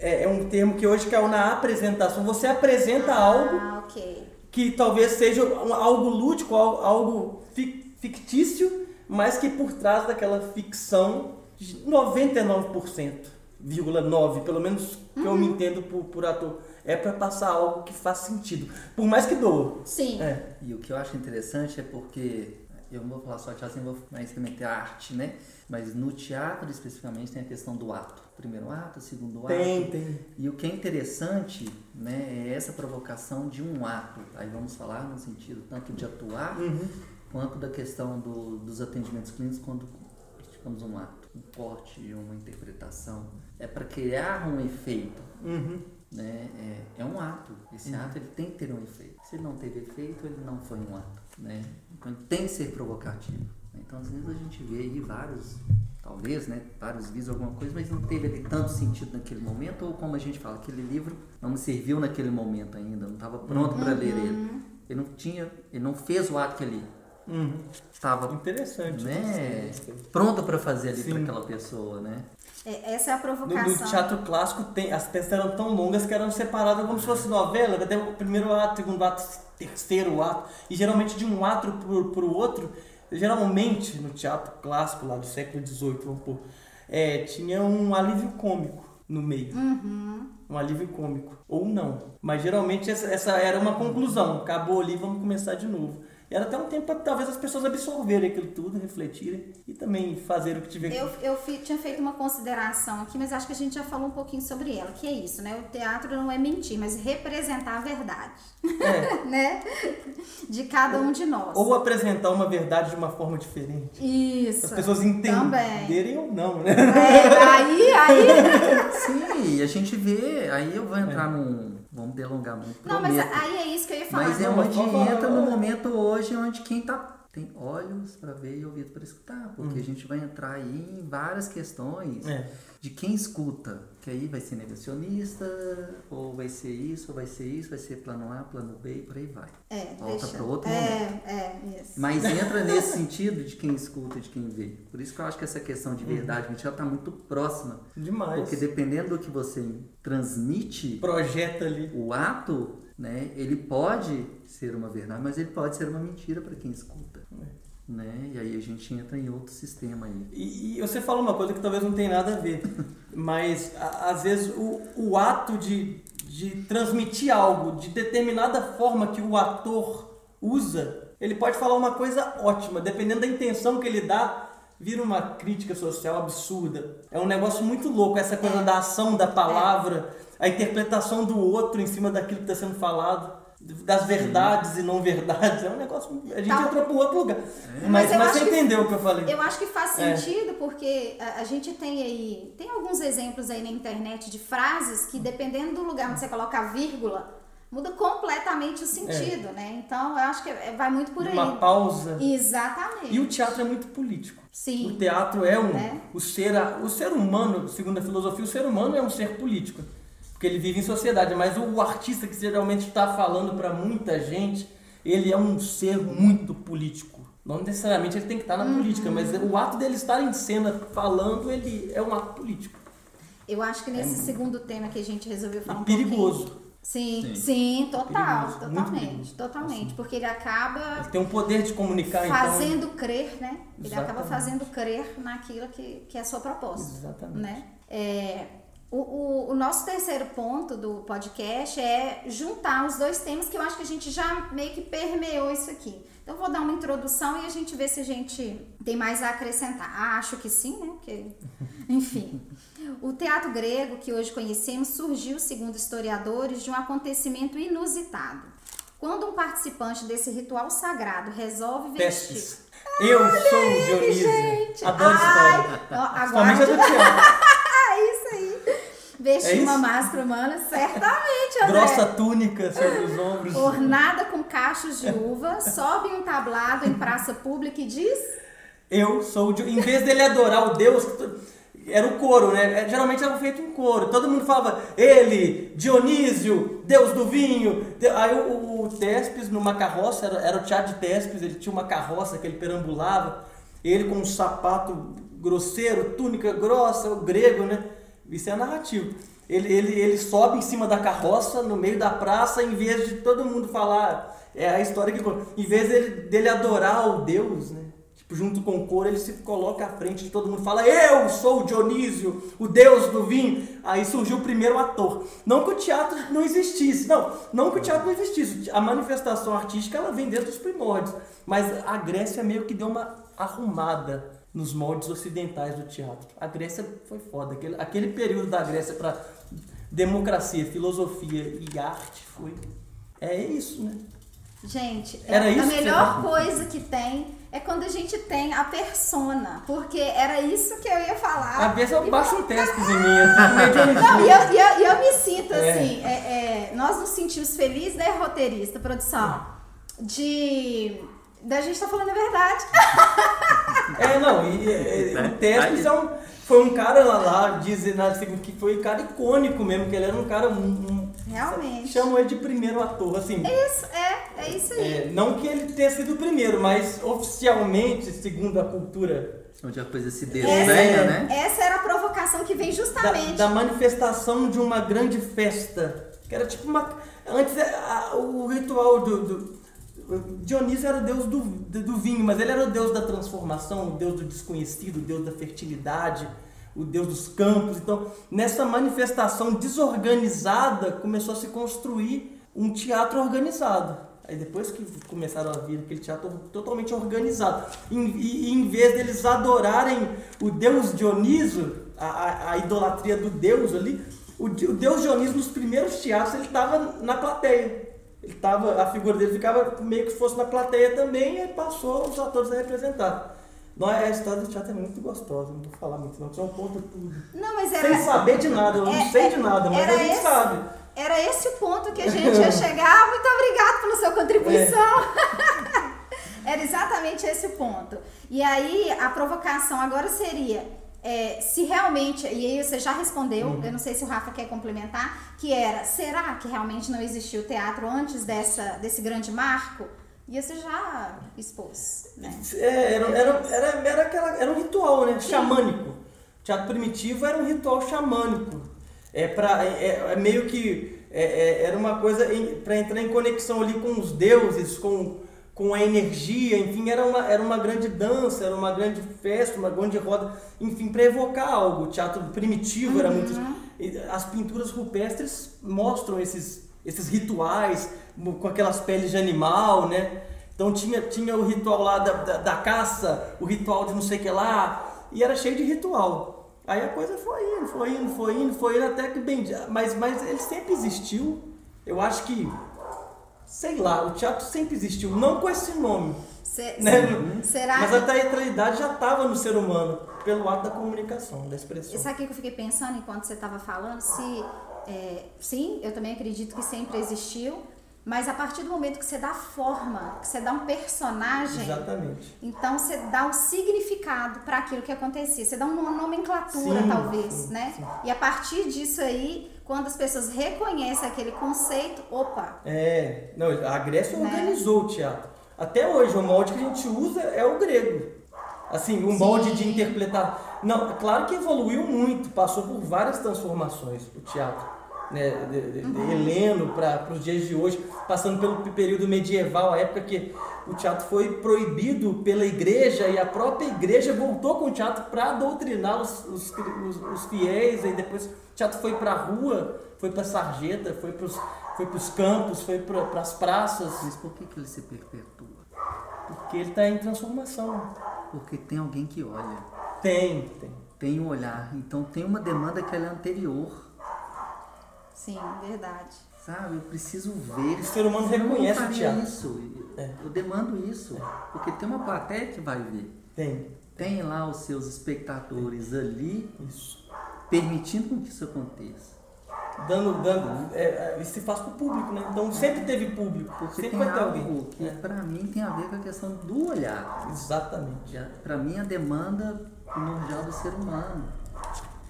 É, é um termo que hoje caiu na apresentação. Você apresenta algo Ah, ok. que talvez seja algo lúdico, al- algo fi- fictício, mas que por trás daquela ficção, de 99,9%, pelo menos que eu me entendo por, por ator, é para passar algo que faz sentido, por mais que doa. Sim. É. E o que eu acho interessante é porque eu não vou falar só teatro, eu vou mais também ter arte, né? Mas no teatro especificamente tem a questão do ato. Primeiro ato, segundo ato. Tem, tem. E o que é interessante, né, é essa provocação de um ato. Aí vamos falar no sentido tanto de atuar Uhum. quanto da questão do- dos atendimentos clínicos quando praticamos um ato, um corte, uma interpretação. É para criar um efeito Uhum. Né? É, é um ato. Esse ato ele tem que ter um efeito. Se ele não teve efeito, ele não foi um ato, né? Então ele tem que ser provocativo. Então às vezes a gente vê aí vários, talvez, né? Vários vídeos, alguma coisa, mas não teve ali tanto sentido naquele momento, ou como a gente fala, aquele livro não me serviu naquele momento ainda, não estava pronto para ler ele. Ele não tinha, ele não fez o ato que ele Uhum. estava Interessante. né, pronto para fazer ali para aquela pessoa, né? É, Essa é a No, provocação. no teatro clássico, tem, as peças eram tão longas que eram separadas como se fosse novela. Até o primeiro ato, segundo ato, terceiro ato. E geralmente de um ato pro, pro outro, geralmente no teatro clássico lá do século XVIII, vamos pôr, é, tinha um alívio cômico no meio. Uhum. Um alívio cômico. Ou não. Mas geralmente essa, essa era uma conclusão. Acabou ali, vamos começar de novo. E era até um tempo para talvez as pessoas absorverem aquilo tudo, refletirem e também fazerem o que tiver que Eu, eu fi- tinha feito uma consideração aqui, mas acho que a gente já falou um pouquinho sobre ela, que é isso, né? O teatro não é mentir, mas representar a verdade, É. né? De cada um de nós. Ou apresentar uma verdade de uma forma diferente. Isso. As pessoas Também. entenderem ou não, né? É, aí, aí. Sim, a gente vê, aí eu vou entrar num. Vamos delongar muito. Não, mas prometo. aí é isso que eu ia falar. Mas é onde entra no momento hoje onde quem tá tem olhos para ver e ouvido para escutar, porque Hum. a gente vai entrar aí em várias questões É. de quem escuta, que aí vai ser negacionista, ou vai ser isso, ou vai ser isso, vai ser plano A, plano B e por aí vai. É, Volta para outro é, momento. É, isso. Mas entra nesse sentido de quem escuta, de quem vê. Por isso que eu acho que essa questão Uhum. de verdade, a gente já está muito próxima. Demais. Porque dependendo do que você transmite, Projeta ali. o ato, né, ele pode ser uma verdade, mas ele pode ser uma mentira para quem escuta. Né? E aí a gente entra em outro sistema aí. E, e você fala uma coisa que talvez não tenha nada a ver, mas a- às vezes o, o ato de, de transmitir algo de determinada forma que o ator usa, ele pode falar uma coisa ótima, dependendo da intenção que ele dá, vira uma crítica social absurda. É um negócio muito louco, essa coisa da ação da palavra, a interpretação do outro em cima daquilo que está sendo falado. Das verdades e não verdades, é um negócio. A gente Tá. entrou para outro lugar. Mas Mas, mas acho você que- entendeu o que eu falei. Eu acho que faz É. sentido porque a, a gente tem aí, tem alguns exemplos aí na internet de frases que dependendo do lugar onde você coloca a vírgula, muda completamente o sentido, né? Então eu acho que é- vai muito por aí. Uma pausa. Exatamente. E o teatro é muito político. Sim. O teatro é um. Né? O, ser, o ser humano, segundo a filosofia, o ser humano é um ser político. Porque ele vive em sociedade. Mas o artista que geralmente está falando para muita gente, ele é um ser muito político. Não necessariamente ele tem que estar na Uhum. política, mas o ato dele estar em cena falando, ele é um ato político. Eu acho que nesse segundo tema que a gente resolveu falar E um perigoso. pouquinho. Sim, sim, Sim. total, Perigoso, totalmente, totalmente, porque ele acaba Ele tem um poder de comunicar, então. fazendo crer, né? Ele acaba Exatamente. fazendo crer naquilo que, que é a sua proposta. Exatamente. Né? É, o, o, o nosso terceiro ponto do podcast é juntar os dois temas que eu acho que a gente já meio que permeou isso aqui. Então vou dar uma introdução e a gente vê se a gente tem mais a acrescentar. Acho que sim, né? Porque, enfim. O teatro grego que hoje conhecemos surgiu, segundo historiadores, de um acontecimento inusitado. Quando um participante desse ritual sagrado resolve vestir. Testes. Eu sou o Dionísio. gente. Adoro Ai, história. ó, Principalmente a aguarde. do teatro. Vestir É uma máscara humana, certamente, André. Grossa túnica sobre os ombros. Ornada com cachos de uva, sobe um tablado em praça pública e diz: Eu sou o Dio- Em vez dele adorar o Deus, era o coro, né? É, Geralmente era feito um coro. Todo mundo falava, ele, Dionísio, Deus do vinho. Aí o, o Tespes, numa carroça, era, era o teatro de Tespes, ele tinha uma carroça que ele perambulava. Ele com um sapato grosseiro, túnica grossa, o grego, né? Isso é narrativo. Ele, ele, ele sobe em cima da carroça, no meio da praça, em vez de todo mundo falar. É a história que. Em vez dele, dele adorar o Deus, né? Tipo, junto com o coro, ele se coloca à frente de todo mundo fala: Eu sou o Dionísio, o deus do vinho. Aí surgiu o primeiro ator. Não que o teatro não existisse, não, não que o teatro não existisse. A manifestação artística ela vem desde os primórdios. Mas a Grécia meio que deu uma arrumada nos moldes ocidentais do teatro. A Grécia foi foda. Aquele, aquele período da Grécia para democracia, filosofia e arte foi. É isso, né? Gente, Era é, isso a que você melhor coisa que tem é quando a gente tem a persona. Porque era isso que eu ia falar. Às vezes eu baixo um teste em mim. de Não, e eu, e eu, eu me sinto É. assim, é, é, nós nos sentimos felizes, né, roteirista, produção, de da gente estar falando a verdade. É, não, e, e- e o Tespes é um. foi um cara lá, lá dizem na segunda que foi um cara icônico mesmo, que ele era um cara. Um, um- Realmente. Chamam ele de primeiro ator, assim. Isso, é, é isso aí. É, não que ele tenha sido o primeiro, mas oficialmente, segundo a cultura Onde a coisa se desenha, né? essa era a provocação que vem da, justamente. da manifestação de uma grande festa. Que era tipo uma. Antes é, a- o ritual do. do Dionísio era o deus do, do, vinho, mas ele era o deus da transformação, o deus do desconhecido, o deus da fertilidade, o deus dos campos. Então, nessa manifestação desorganizada, começou a se construir um teatro organizado. Aí depois que começaram a vir aquele teatro totalmente organizado, em- e, e em vez deles adorarem o deus Dioniso, a, a, a idolatria do deus ali, o, o deus Dioniso nos primeiros teatros ele estava na plateia. Ele tava, a figura dele ficava meio que fosse na plateia também e passou os atores a representar. Não, a história do teatro é muito gostosa, não vou falar muito não, porque senão conta tudo. Não, mas era. Sem saber de nada, eu não é- sei é- de nada, mas a gente esse- sabe. Era esse o ponto que a gente ia chegar. Muito obrigado pela sua contribuição. Era exatamente esse o ponto. E aí, a provocação agora seria: é, se realmente, e aí você já respondeu, Uhum. eu não sei se o Rafa quer complementar, que era: será que realmente não existiu teatro antes dessa, desse grande marco? E você já expôs, né? É, era, era, era, era, aquela, era um ritual, né? Xamânico. O teatro primitivo era um ritual xamânico. É, pra, é, é meio que. é, é, era uma coisa para entrar em conexão ali com os deuses, com, com a energia, enfim, era uma, era uma grande dança, era uma grande festa, uma grande roda, enfim, para evocar algo. O teatro primitivo era muito. e As pinturas rupestres mostram esses, esses rituais com aquelas peles de animal, né? Então tinha, tinha o ritual lá da, da, da caça, o ritual de não sei o que lá, e era cheio de ritual. Aí a coisa foi indo, foi indo, foi indo, foi indo até que bem. Mas, mas ele sempre existiu. Eu acho que, sei lá, o teatro sempre existiu, não com esse nome. Se- Né? Será Mas que a teatralidade já estava no ser humano, pelo ato da comunicação, da expressão. Sabe o que eu fiquei pensando enquanto você estava falando? Se, é, sim, eu também acredito que sempre existiu, mas a partir do momento que você dá forma, que você dá um personagem, Exatamente. então você dá um significado para aquilo que acontecia. Você dá uma nomenclatura, Sim, talvez, sim, né? sim. E a partir disso aí, quando as pessoas reconhecem aquele conceito, opa, É, não, a Grécia Né? organizou o teatro. Até hoje, o molde que a gente usa é o grego. Assim, o molde de interpretar. Não, claro que evoluiu muito, passou por várias transformações o teatro. Né, de, de- de Heleno para os dias de hoje, passando pelo período medieval, a época que o teatro foi proibido pela igreja e a própria igreja voltou com o teatro para doutrinar os, os, os- os fiéis, e depois o teatro foi para a rua, foi para a sarjeta, foi para os foi pros campos, foi para as praças, Mas por que, que ele se perpetua? porque ele está em transformação. Porque tem alguém que olha, Tem, tem. tem um olhar. Então tem uma demanda que ela é anterior. Sim, verdade. Sabe, eu preciso ver. O ser humano eu reconhece o teatro. isso. É. Eu demando isso. Porque tem uma plateia que vai ver. Tem. Tem lá os seus espectadores ali Isso. permitindo com que isso aconteça. Dando, dando. É, é, isso se faz com o público, né? Então sempre teve público. Porque sempre tem vai ter algo alguém. que É, pra mim tem a ver com a questão do olhar. Exatamente. Pra mim a demanda primordial do ser humano.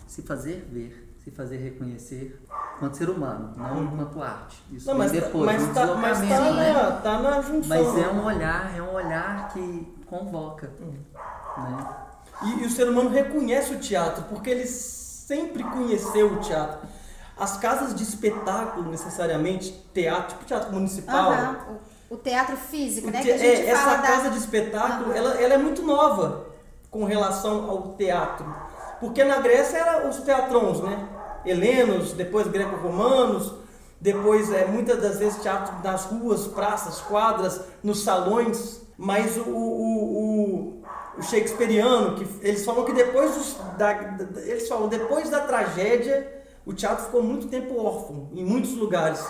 Se fazer ver, se fazer reconhecer enquanto ser humano, não enquanto arte. Isso Uhum. Não, mas, tá- depois, mas, no tá, mas tá, né? na, tá na junção. Mas é né? um olhar, é um olhar que convoca. Uhum. Né? E, e o ser humano reconhece o teatro, porque ele sempre conheceu o teatro. As casas de espetáculo, necessariamente, teatro, tipo teatro municipal. Aham, O, o teatro físico, o né? te- Que a gente é, fala essa da... casa de espetáculo, ela, ela é muito nova com relação ao teatro. Porque na Grécia eram os teatrons, né? Helenos, depois greco-romanos, depois é, muitas das vezes teatro nas ruas, praças, quadras, nos salões. Mas o, o, o, o shakespeariano, que eles falam que depois dos, da, da- eles falam depois da tragédia, o teatro ficou muito tempo órfão em muitos lugares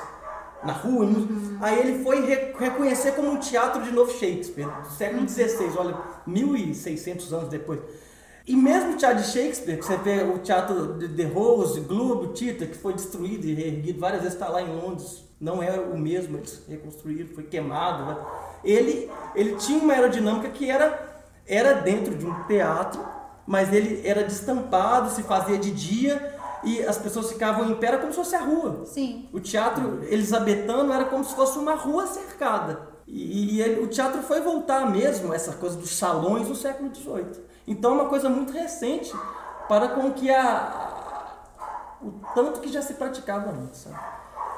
na rua. muitos- Aí ele foi re- reconhecer como um teatro de novo Shakespeare, do século XVI, olha, 1600 anos depois. E mesmo o teatro de Shakespeare, que você vê o teatro de The Rose, Globo, Tita, que foi destruído e reerguido várias vezes, está lá em Londres, não é o mesmo, eles reconstruíram, foi queimado. né? Ele, ele tinha uma aerodinâmica que era, era dentro de um teatro, mas ele era destampado, se fazia de dia e as pessoas ficavam em pé, era como se fosse a rua. Sim. O teatro elisabetano era como se fosse uma rua cercada. E, e ele- o teatro foi voltar mesmo, essa coisa dos salões, no século XVIII. Então é uma coisa muito recente para com que a, o tanto que já se praticava antes. sabe?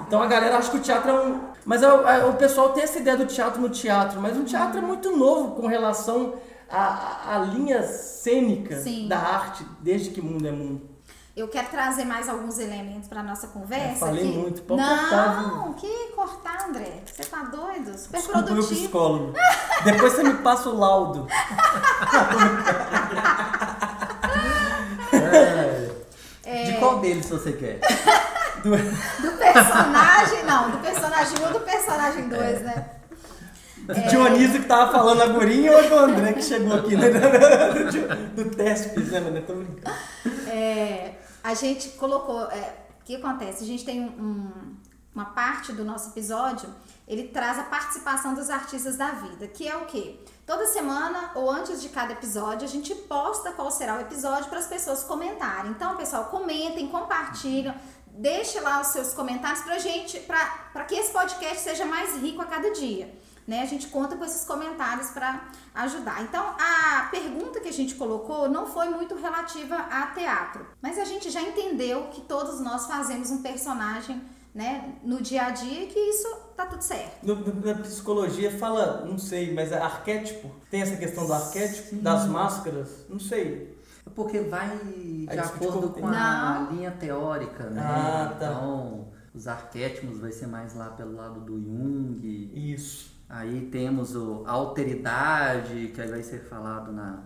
Então a galera acha que o teatro é um. Mas a- a- o pessoal tem essa ideia do teatro no teatro, mas o teatro é muito novo com relação à, à linha cênica Sim. da arte, desde que mundo é mundo. Eu quero trazer mais alguns elementos para nossa conversa. Eu falei aqui. muito, pode cortar, Não, que cortar, André? Você tá doido? Super Desculpa, meu produtivo. psicólogo. Depois você me passa o laudo. É. De qual deles você quer? Do- Do personagem, não, do personagem 1 ou do personagem 2, né? Do Dionísio que tava falando agorinha ou do André que chegou aqui, né? Do, do Tespes, né, mano? Tô brincando. É, a gente colocou. é, o que acontece? A gente tem um- um- uma parte do nosso episódio, ele traz a participação dos artistas da vida, que é o quê? Toda semana ou antes de cada episódio, a gente posta qual será o episódio para as pessoas comentarem. Então, pessoal, comentem, compartilham, deixe lá os seus comentários pra gente, para que esse podcast seja mais rico a cada dia. Né? A gente conta com esses comentários para ajudar. Então, a pergunta que a gente colocou não foi muito relativa a teatro, mas a gente já entendeu que todos nós fazemos um personagem né, no dia a dia e que isso tá tudo certo. Na psicologia fala, não sei, mas é arquétipo. Tem essa questão do arquétipo, das máscaras, não sei. É Porque vai de Aí acordo com a Não. linha teórica, né? Ah, tá. Então, os arquétipos vai ser mais lá pelo lado do Jung. Isso. Aí temos o a alteridade, que aí vai ser falado na,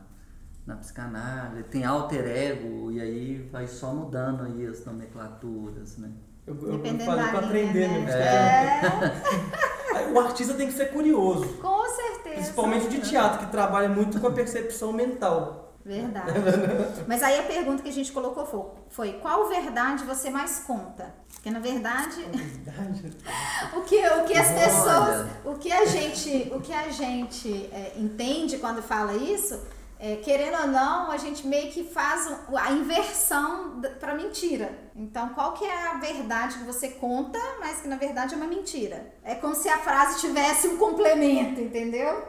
na psicanálise. Tem alter ego, e aí vai só mudando aí as nomenclaturas, né? Eu, eu, eu Dependendo falei pra aprender né? mesmo. É, O artista tem que ser curioso. com certeza. Principalmente de teatro, que trabalha muito com a percepção mental. Verdade. Mas aí a pergunta que a gente colocou foi, foi qual verdade você mais conta? Porque na verdade o que, o que as Olha. pessoas, o que a gente, o que a gente é, entende quando fala isso, é, querendo ou não, a gente meio que faz a inversão para mentira. Então, qual que é a verdade que você conta, mas que na verdade é uma mentira? É como se a frase tivesse um complemento, entendeu?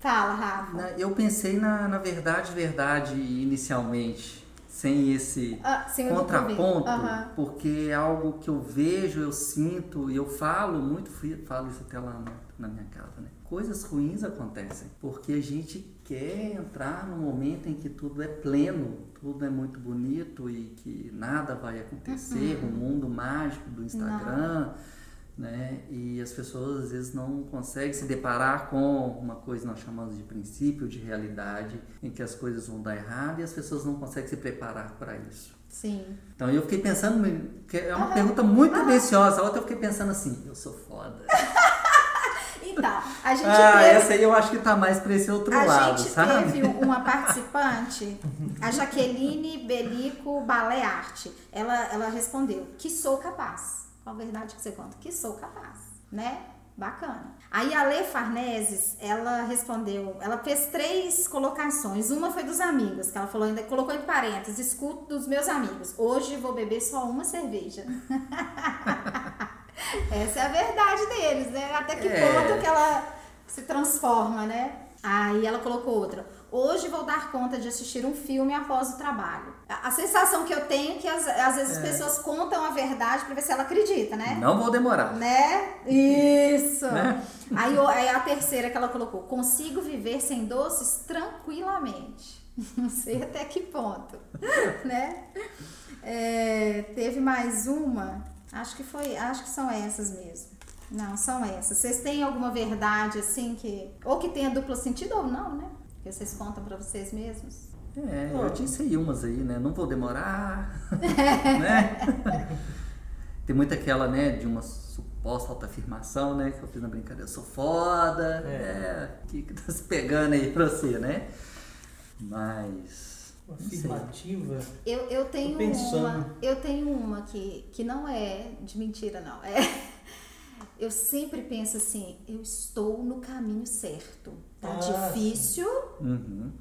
Fala, Rafa. Eu pensei na, na verdade, verdade inicialmente, sem esse Ah, não contraponto. Aham. porque é algo que eu vejo, eu sinto e eu falo muito, falo isso até lá na, minha casa, né? Coisas ruins acontecem, porque a gente quer entrar num momento em que tudo é pleno, tudo é muito bonito e que nada vai acontecer, Uhum. o mundo mágico do Instagram, né? E as pessoas às vezes não conseguem se deparar com uma coisa que nós chamamos de princípio de realidade, em que as coisas vão dar errado e as pessoas não conseguem se preparar para isso. Sim. Então eu fiquei pensando, que é uma pergunta muito tendenciosa. A outra eu fiquei pensando assim, eu sou foda. Então, a gente Ah, teve, essa aí eu acho que tá mais para esse outro a lado, gente sabe? teve uma participante, a Jaqueline Belico Balearte. Ela, ela respondeu que sou capaz. A verdade que você conta? Que sou capaz, né? Bacana. Aí a Lê Farneses, ela respondeu, ela fez três colocações. Uma foi dos amigos, que ela falou, ainda colocou em parênteses, escuto dos meus amigos. Hoje vou beber só uma cerveja. Essa é a verdade deles, né? Até que É. ponto que ela se transforma, né? Aí ela colocou outra. Hoje vou dar conta de assistir um filme após o trabalho. A, a sensação que eu tenho é que às, às vezes as pessoas contam a verdade pra ver se ela acredita, né? Não vou demorar. Né? Isso! Né? Aí, aí a terceira que ela colocou: consigo viver sem doces tranquilamente. Não sei até que ponto, né? É, teve mais uma, acho que foi, acho que são essas mesmo. Não, são essas. Vocês têm alguma verdade assim que ou que tenha duplo sentido ou não, né? Que vocês contam pra vocês mesmos? É, eu disse aí umas aí, né? Não vou demorar, né? Tem muito aquela, né, de uma suposta autoafirmação, né? Que eu fiz na brincadeira, eu sou foda, É. é, que, que tá se pegando aí pra você, né? Mas. Afirmativa. Eu, eu tenho uma, eu tenho uma que, que não é de mentira, não. É, eu sempre penso assim, eu estou no caminho certo. Tá Ah, difícil, Uhum.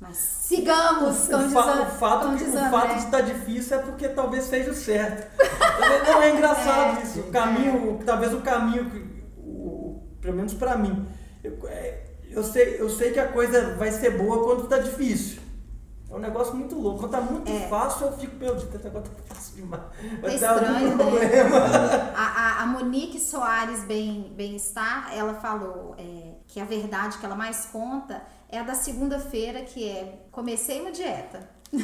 Mas sigamos, O, como fa- o fato, como que- diz o fato de estar difícil é porque talvez seja o certo. Não, é engraçado É, isso. O caminho, talvez o caminho, que- o, pelo menos pra mim, eu, é, eu sei, eu sei que a coisa vai ser boa quando tá difícil. É um negócio muito louco. Quando tá muito É. fácil, eu fico, meu Deus, esse negócio tá fácil demais. Vai Tá dar algum estranho, né? problema. A, a- a Monique Soares Bem- Bem-Estar, ela falou é, que a verdade que ela mais conta é a da segunda-feira, que é comecei uma dieta.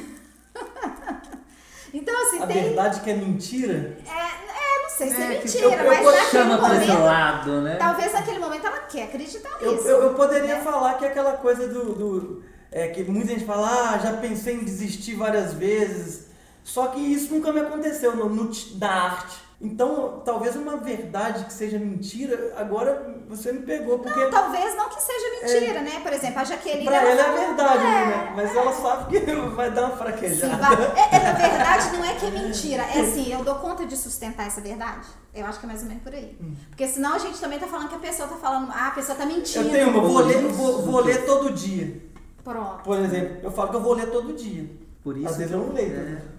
então, assim, A tem. verdade que é mentira. É, é, não sei se é, É, que mentira, eu- eu mas naquele Chama pra esse momento. lado, né? Talvez naquele momento ela quer acreditar Eu, nisso. eu, eu poderia né? falar que é aquela coisa do. do- é, que muita gente fala, ah, já pensei em desistir várias vezes. Só que isso nunca me aconteceu no, no na arte. Então, talvez uma verdade que seja mentira, agora você me pegou, porque Não, talvez não que seja mentira, né? Por exemplo, a Jaqueline. pra ela é falou- verdade, É, né? Mas ela sabe que vai dar uma Sim, fraquejada. vai- é, é, na verdade, não é que é mentira. É assim, eu dou conta de sustentar essa verdade? Eu acho que é mais ou menos por aí. Porque senão a gente também tá falando que a pessoa tá falando, ah, a pessoa tá mentindo. Eu tenho uma, vou ler, vou, vou ler todo dia. Pronto. Por exemplo, eu falo que eu vou ler todo dia. Por isso Às vezes eu não leio.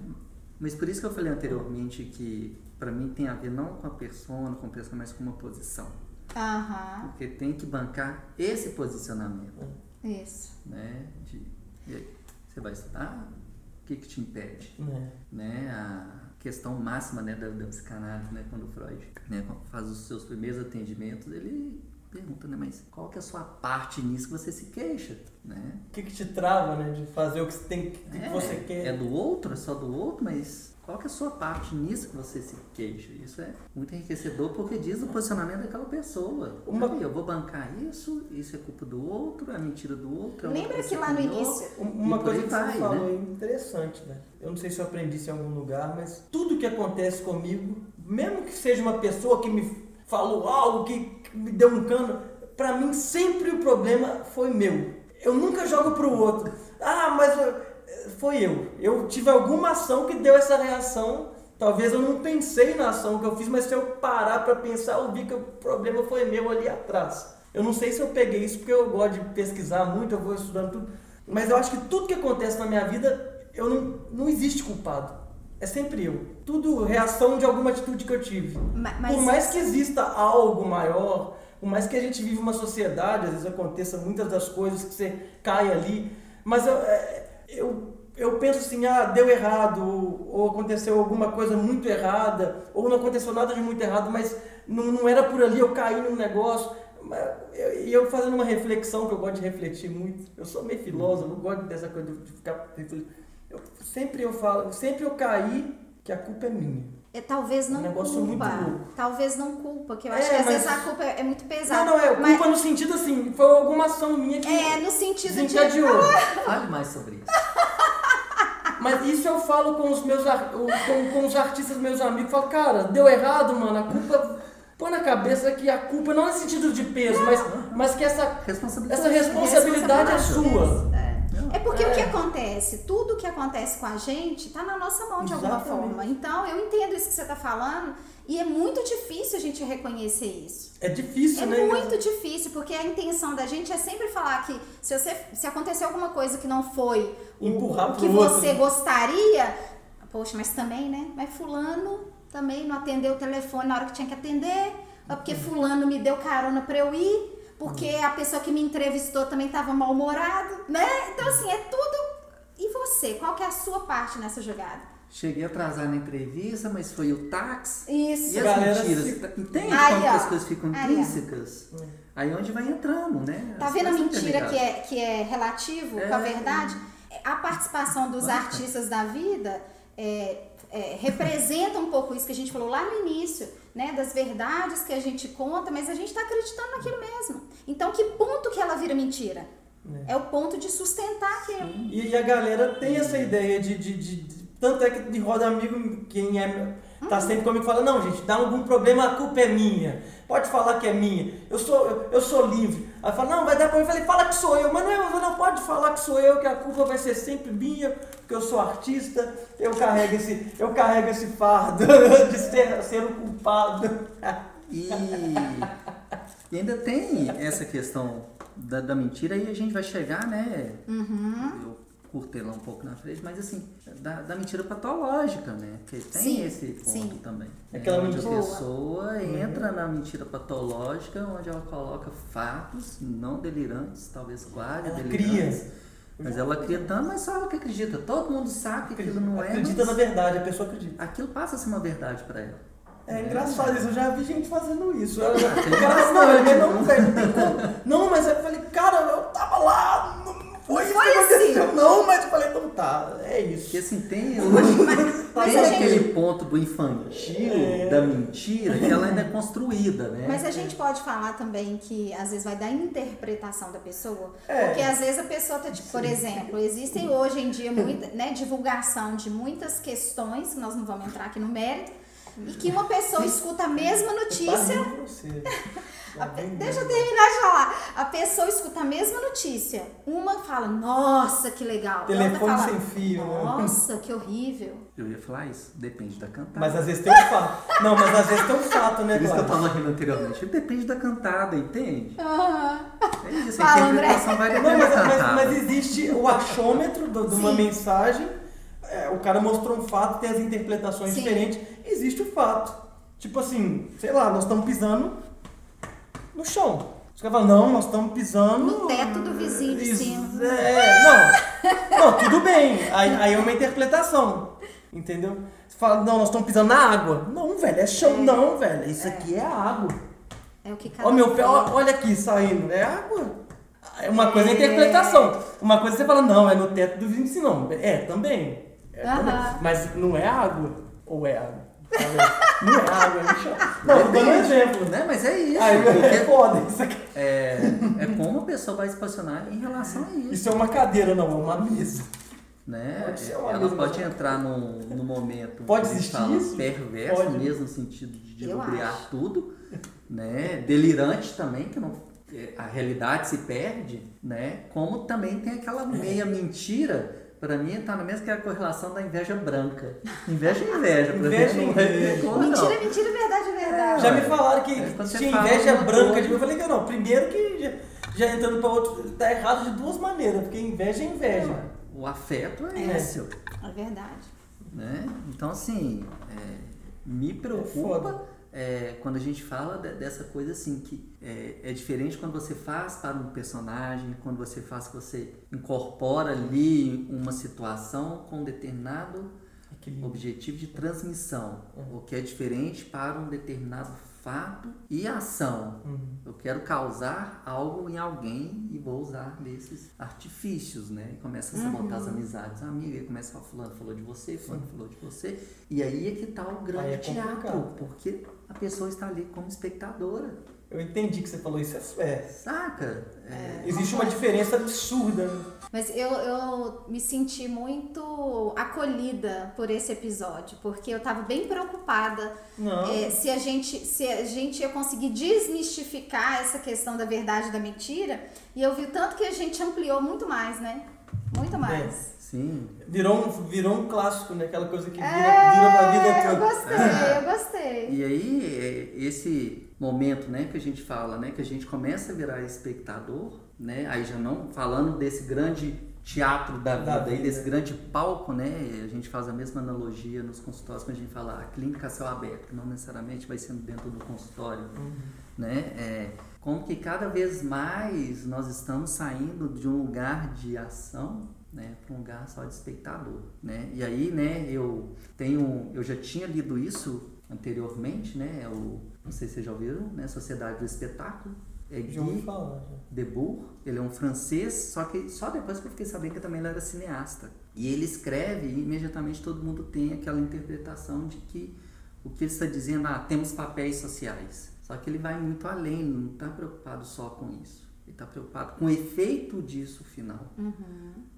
É, mas por isso que eu falei anteriormente que pra mim tem a ver não com a persona, com a pessoa, mas com uma posição. Aham, Porque tem que bancar esse posicionamento, isso. né? De, e aí, você vai estudar? O que que te impede? né? né, a questão máxima né, da, da psicanálise, né, quando o Freud né, faz os seus primeiros atendimentos, ele pergunta, né, mas qual que é a sua parte nisso que você se queixa, né? O que, que te trava, né? De fazer o que você, tem, o que É, você quer. é do outro, é só do outro, mas qual que é a sua parte nisso que você se queixa? Isso é muito enriquecedor porque diz o posicionamento daquela pessoa. Uma-. Eu vou bancar isso, isso é culpa do outro, é mentira do outro. é Lembra que lá no início. Um- Uma E coisa que você vai, falou né? aí interessante, né? Eu não sei se eu aprendi isso em algum lugar, mas tudo que acontece comigo, mesmo que seja uma pessoa que me falou algo, que me deu um cano, pra mim sempre o problema foi meu. Eu nunca jogo pro outro. Ah, mas foi eu. Eu tive alguma ação que deu essa reação. Talvez eu não pensei na ação que eu fiz, mas se eu parar pra pensar, eu vi que o problema foi meu ali atrás. Eu não sei se eu peguei isso porque eu gosto de pesquisar muito, eu vou estudando tudo. Mas eu acho que tudo que acontece na minha vida, eu não, não existe culpado. É sempre eu. Tudo reação de alguma atitude que eu tive. Ma- Mas, Por mais que exista algo maior, por mais que a gente vive uma sociedade, às vezes aconteça muitas das coisas que você cai ali, mas eu, é, eu, eu penso assim, ah, deu errado, ou aconteceu alguma coisa muito errada, ou não aconteceu nada de muito errado, mas não, não era por ali, eu caí num negócio. Mas eu- E eu, fazendo uma reflexão, que eu gosto de refletir muito, eu sou meio filósofo, eu gosto dessa coisa de ficar refletindo. Eu, sempre eu falo, sempre eu caí que a culpa é minha. é, talvez não um negócio culpa. muito louco. Talvez não culpa, que eu É, acho que às mas- vezes a culpa é, é muito pesada. Não, não, é Mas- culpa no sentido assim, foi alguma ação minha que É, no sentido de. Fale mais sobre isso. Mas isso eu falo com os meus com, com os artistas meus amigos, falo, cara, deu errado, mano, a culpa. Põe na cabeça que a culpa não é no sentido de peso, mas, mas que essa, Responsabilidade. essa responsabilidade é sua. É porque É. o que acontece? Tudo que acontece com a gente tá na nossa mão de alguma Exatamente. forma. Então, eu entendo isso que você tá falando e é muito difícil a gente reconhecer isso. É difícil, É né? muito difícil, porque a intenção da gente é sempre falar que se você se acontecer alguma coisa que não foi Empurrar o que você né? gostaria, poxa, mas também, né? Mas fulano também não atendeu o telefone na hora que tinha que atender, é porque fulano me deu carona pra eu ir, porque a pessoa que me entrevistou também estava mal-humorado, né? Então assim, é tudo E você, qual que é a sua parte nessa jogada? Cheguei atrasado na entrevista, mas foi o táxi. Isso. E as Galera mentiras? fica- Entende Aí, como que ó. as coisas ficam Aí, ó. intrínsecas? Aí é onde vai entrando, né? Tá As vendo a mentira que é, que é relativo com a É. verdade? A participação dos artistas da vida é, é, representa um pouco isso que a gente falou lá no início, né? Das verdades que a gente conta, mas a gente tá acreditando naquilo mesmo. Então, que ponto que ela vira mentira? É, o ponto de sustentar aquilo. E, e a galera tem essa ideia de, de, de- de- Tanto é que de roda amigo, quem é. Tá sempre comigo fala, não, gente, dá algum problema, a culpa é minha. Pode falar que é minha. Eu sou, eu, eu sou livre. Aí fala, não, vai dar problema. Eu falei, fala que sou eu. Mas não, é- não pode falar que sou eu, que a culpa vai ser sempre minha, porque eu sou artista, eu carrego esse, eu carrego esse fardo de ser, ser o culpado. E, e ainda tem essa questão da, da mentira e a gente vai chegar, né? Eu curtei lá um pouco na frente, mas assim, da, da mentira patológica, né? Porque tem Sim, esse ponto sim. também. Aquela é onde mentira- a pessoa entra na mentira patológica, onde ela coloca fatos não delirantes, talvez quase Ela delirantes. cria. Mas ela cria tanto, mas só ela que acredita. Todo mundo sabe que aquilo não é, Acredita mas na verdade, a pessoa acredita. aquilo passa a ser uma verdade pra ela. É engraçado isso, eu já vi gente fazendo isso. Eu, cara fala, não, ele não, não tem como. Não, mas eu falei, cara, eu tava lá, não não foi isso foi que aconteceu, assim. não, mas eu falei, então tá, é isso. Porque assim, tem, mas tem a gente- aquele ponto do infantil, É. da mentira, que ela ainda é construída, né? Mas a gente pode falar também que às vezes vai da interpretação da pessoa. É. Porque às vezes a pessoa tá, tipo, por exemplo, existem hoje em dia muita, né, divulgação de muitas questões, que nós não vamos entrar aqui no mérito, e que uma pessoa escuta a mesma notícia. a pe- deixa eu terminar de falar. A pessoa escuta a mesma notícia. Uma fala, nossa, que legal. Telefone fala, sem fio, né? Nossa, que horrível. Eu ia falar isso, depende da cantada. Mas às vezes tem um fato. Não, mas às vezes tem um fato, né, Por isso que eu tava rindo anteriormente. Depende da cantada, entende? Aham. É isso, a Fala, vai Não, mas, mas- mas existe o achômetro de uma mensagem. é, o cara mostrou um fato, tem as interpretações Sim. diferentes. Existe o fato. Tipo assim, sei lá, nós estamos pisando no chão. Os caras falam, não, nós estamos pisando. No teto do vizinho de cima. É, não. Não, tudo bem. Aí, aí é uma interpretação. Entendeu? Você fala, não, nós estamos pisando na água. Não, velho, é chão. Não, velho, isso aqui é água. É o que cada Ó, meu pé, ó, olha aqui saindo. É água. É Uma coisa é interpretação. Uma coisa você fala, não, é no teto do vizinho. Não, é também. É também. Mas não é água? Ou é água? Não é água, é no. Não, tô dando um exemplo. Né? Mas é isso. Aí é porque foda. Isso, aqui. é, é como a pessoa vai se posicionar em relação a isso. isso é uma cadeira, não, é uma mesa. né? Pode ser uma Ela pode entrar num, num momento Pode existir fala isso? perverso Pode. mesmo no sentido de acho. tudo, né? Delirante também, que não, a realidade se perde, né? Como também tem aquela meia mentira. Pra mim tá na mesma que a correlação da inveja branca. Inveja é inveja, pra Inveja mim é não é inveja. Mentira, é mentira, verdade, é verdade. Já me falaram que É, tinha inveja branca coisa- de mim. Eu falei que não. Primeiro que já, já entrando para outro, tá errado de duas maneiras, porque inveja é inveja. O afeto é, É. esse, É verdade. né? Então, assim, é, me preocupa foda. É, quando a gente fala de- dessa coisa assim, que é, é diferente quando você faz para um personagem, quando você faz que você incorpora ali uma situação com um determinado Aquele- objetivo de transmissão, Uhum. o que é diferente para um determinado fato e ação. Uhum. Eu quero causar algo em alguém e vou usar desses artifícios, né? E começa a sabotar Uhum. as amizades. Amiga, e começa a falar, fulano falou de você, fulano falou de você. E aí é que tá o grande Aí é teatro, porque a pessoa está ali como espectadora. Eu entendi que você falou isso. É, é. Saca? É, Existe uma diferença absurda. né? Mas eu, eu me senti muito acolhida por esse episódio, porque eu tava bem preocupada é, se, a gente, se a gente ia conseguir desmistificar essa questão da verdade e da mentira. E eu vi tanto que a gente ampliou muito mais, né? Muito mais. Sim. Virou um, virou um clássico, né? Aquela coisa que vira, É, vira pra vida eu toda. gostei, eu gostei. E aí, é, esse momento, né, que a gente fala, né, que a gente começa a virar espectador, né, aí já não falando desse grande teatro da vida, Da aí, vida. desse grande palco, né, a gente faz a mesma analogia nos consultórios quando a gente fala a clínica céu aberto, que não necessariamente vai sendo dentro do consultório, né, é, como que cada vez mais nós estamos saindo de um lugar de ação né, para um lugar só de espectador, né? E aí, né, eu tenho, eu já tinha lido isso anteriormente, né? é O, não sei se vocês já ouviram, né? Sociedade do Espetáculo. É Guy. Debord, ele é um francês, só que só depois que eu fiquei sabendo que também ele era cineasta. E ele escreve e imediatamente todo mundo tem aquela interpretação de que o que ele está dizendo, ah, temos papéis sociais. Só que ele vai muito além, não está preocupado só com isso. Ele está preocupado com o efeito disso final,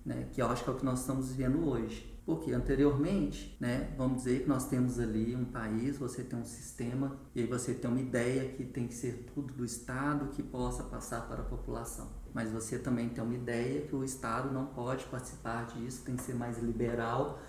né? que eu acho que é o que nós estamos vivendo hoje. Porque anteriormente, né, vamos dizer que nós temos ali um país, você tem um sistema e aí você tem uma ideia que tem que ser tudo do Estado que possa passar para a população. Mas você também tem uma ideia que o Estado não pode participar disso, tem que ser mais liberal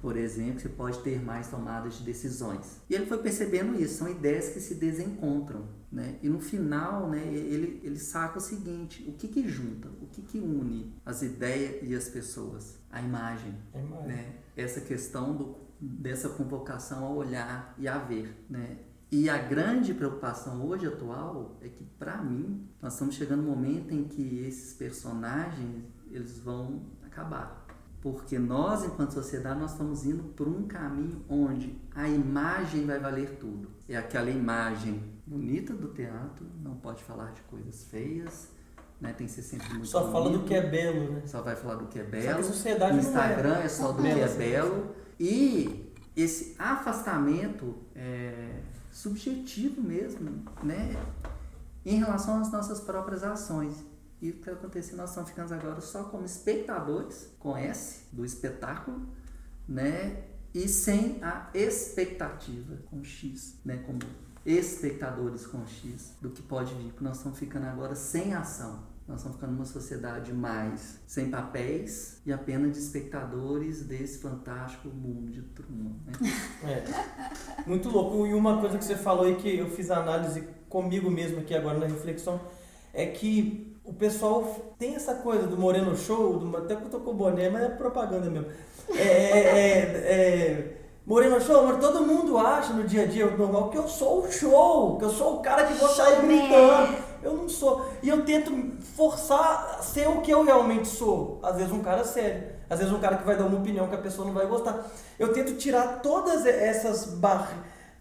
por exemplo, você pode ter mais tomadas de decisões. E ele foi percebendo isso, são ideias que se desencontram. Né? E no final, né, ele, ele saca o seguinte: o que, que junta, o que, que une as ideias e as pessoas? A imagem. A imagem. Né? Essa questão do, dessa convocação a olhar e a ver. Né? E a grande preocupação hoje atual é que, para mim, nós estamos chegando no momento em que esses personagens eles vão acabar. Porque nós, enquanto sociedade, nós estamos indo por um caminho onde a imagem vai valer tudo. É aquela imagem bonita do teatro, não pode falar de coisas feias, né? Tem que ser sempre muito Só fala bonito, do que é belo, né? Só vai falar do que é Só que belo. a sociedade não Instagram é. é só do Belo, que é assim. belo. E esse afastamento é, subjetivo mesmo, né? Em relação às nossas próprias ações. E o que aconteceu? Nós estamos ficando agora só como espectadores, com S, do espetáculo, né? E sem a expectativa, com X, né? Como espectadores com X, do que pode vir. Porque nós estamos ficando agora sem ação. Nós estamos ficando numa sociedade mais sem papéis e apenas de espectadores desse fantástico mundo de Truman. Né? É. Muito louco. E uma coisa que você falou aí que eu fiz a análise comigo mesmo aqui agora na reflexão é que o pessoal tem essa coisa do Moreno Show, do, até que eu tô com o boné, mas é propaganda mesmo. É, é, é, Moreno Show, mas todo mundo acha no dia a dia normal que eu sou o show, que eu sou o cara que vou sair gritando. Eu não sou. E eu tento forçar a ser o que eu realmente sou. Às vezes um cara sério. Às vezes um cara que vai dar uma opinião que a pessoa não vai gostar. Eu tento tirar todas essas barras,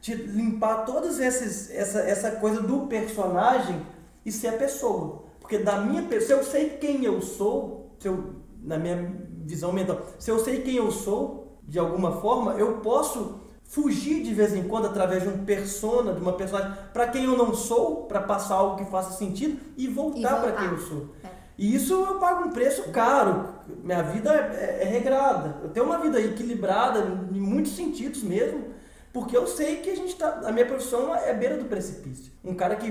limpar todas esses, essa, essa coisa do personagem e ser a pessoa. Porque da minha pessoa, se eu sei quem eu sou, se eu, na minha visão mental, se eu sei quem eu sou, de alguma forma, eu posso fugir de vez em quando através de um persona, de uma personagem, para quem eu não sou, para passar algo que faça sentido e voltar para voltar. quem eu sou. É. E isso eu pago um preço caro. Minha vida é, é regrada. Eu tenho uma vida equilibrada em muitos sentidos mesmo, porque eu sei que a gente tá. A minha profissão é beira do precipício. Um cara que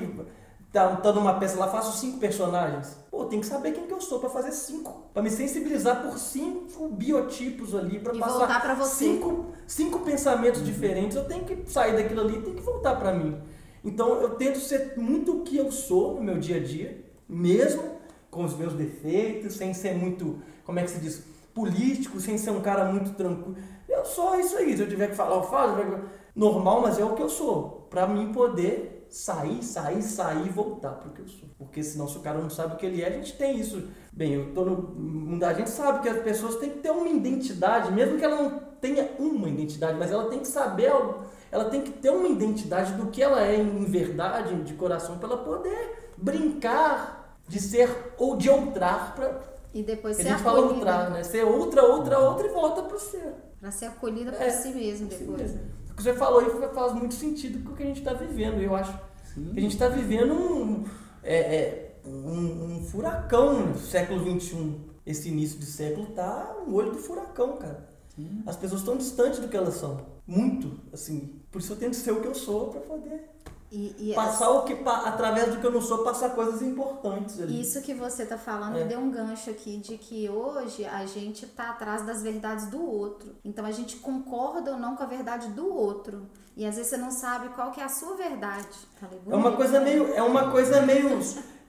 tá, tá numa peça lá, faço cinco personagens. Pô, tem que saber quem que eu sou para fazer cinco. para me sensibilizar por cinco biotipos ali, para passar voltar pra você. cinco, cinco pensamentos diferentes. Eu tenho que sair daquilo ali e tem que voltar para mim. Então eu tento ser muito o que eu sou no meu dia a dia, mesmo com os meus defeitos, sem ser muito, como é que se diz, político, sem ser um cara muito tranquilo. Eu sou isso aí. Se eu tiver que falar, eu falo. Normal, mas é o que eu sou. Pra mim poder sair, sair, sair e voltar pro que eu sou. Porque senão, se o cara não sabe o que ele é, a gente tem isso. Bem, eu tô no mundo, a gente sabe que as pessoas têm que ter uma identidade, mesmo que ela não tenha uma identidade, mas ela tem que saber algo. Ela tem que ter uma identidade do que ela é em verdade, de coração, para ela poder brincar de ser ou de outrar para E depois a ser gente fala acolhida. outrar, né? Ser outra, outra, outra e volta pro ser. Pra ser acolhida por É, si mesmo depois. mesmo. Que você falou aí faz muito sentido com o que a gente está vivendo. Eu acho Sim. que a gente está vivendo um, é, é, um, um furacão no século XXI. Esse início de século tá um olho do furacão, cara. Sim. As pessoas estão distantes do que elas são. Muito, assim. Por isso eu tento ser o que eu sou para poder E, e passar o que através do que eu não sou, passar coisas importantes ali. Isso que você tá falando É. deu um gancho aqui de que hoje a gente tá atrás das verdades do outro. Então a gente concorda ou não com a verdade do outro. E às vezes você não sabe qual que é a sua verdade. Falei, É uma coisa né? meio. É uma coisa meio.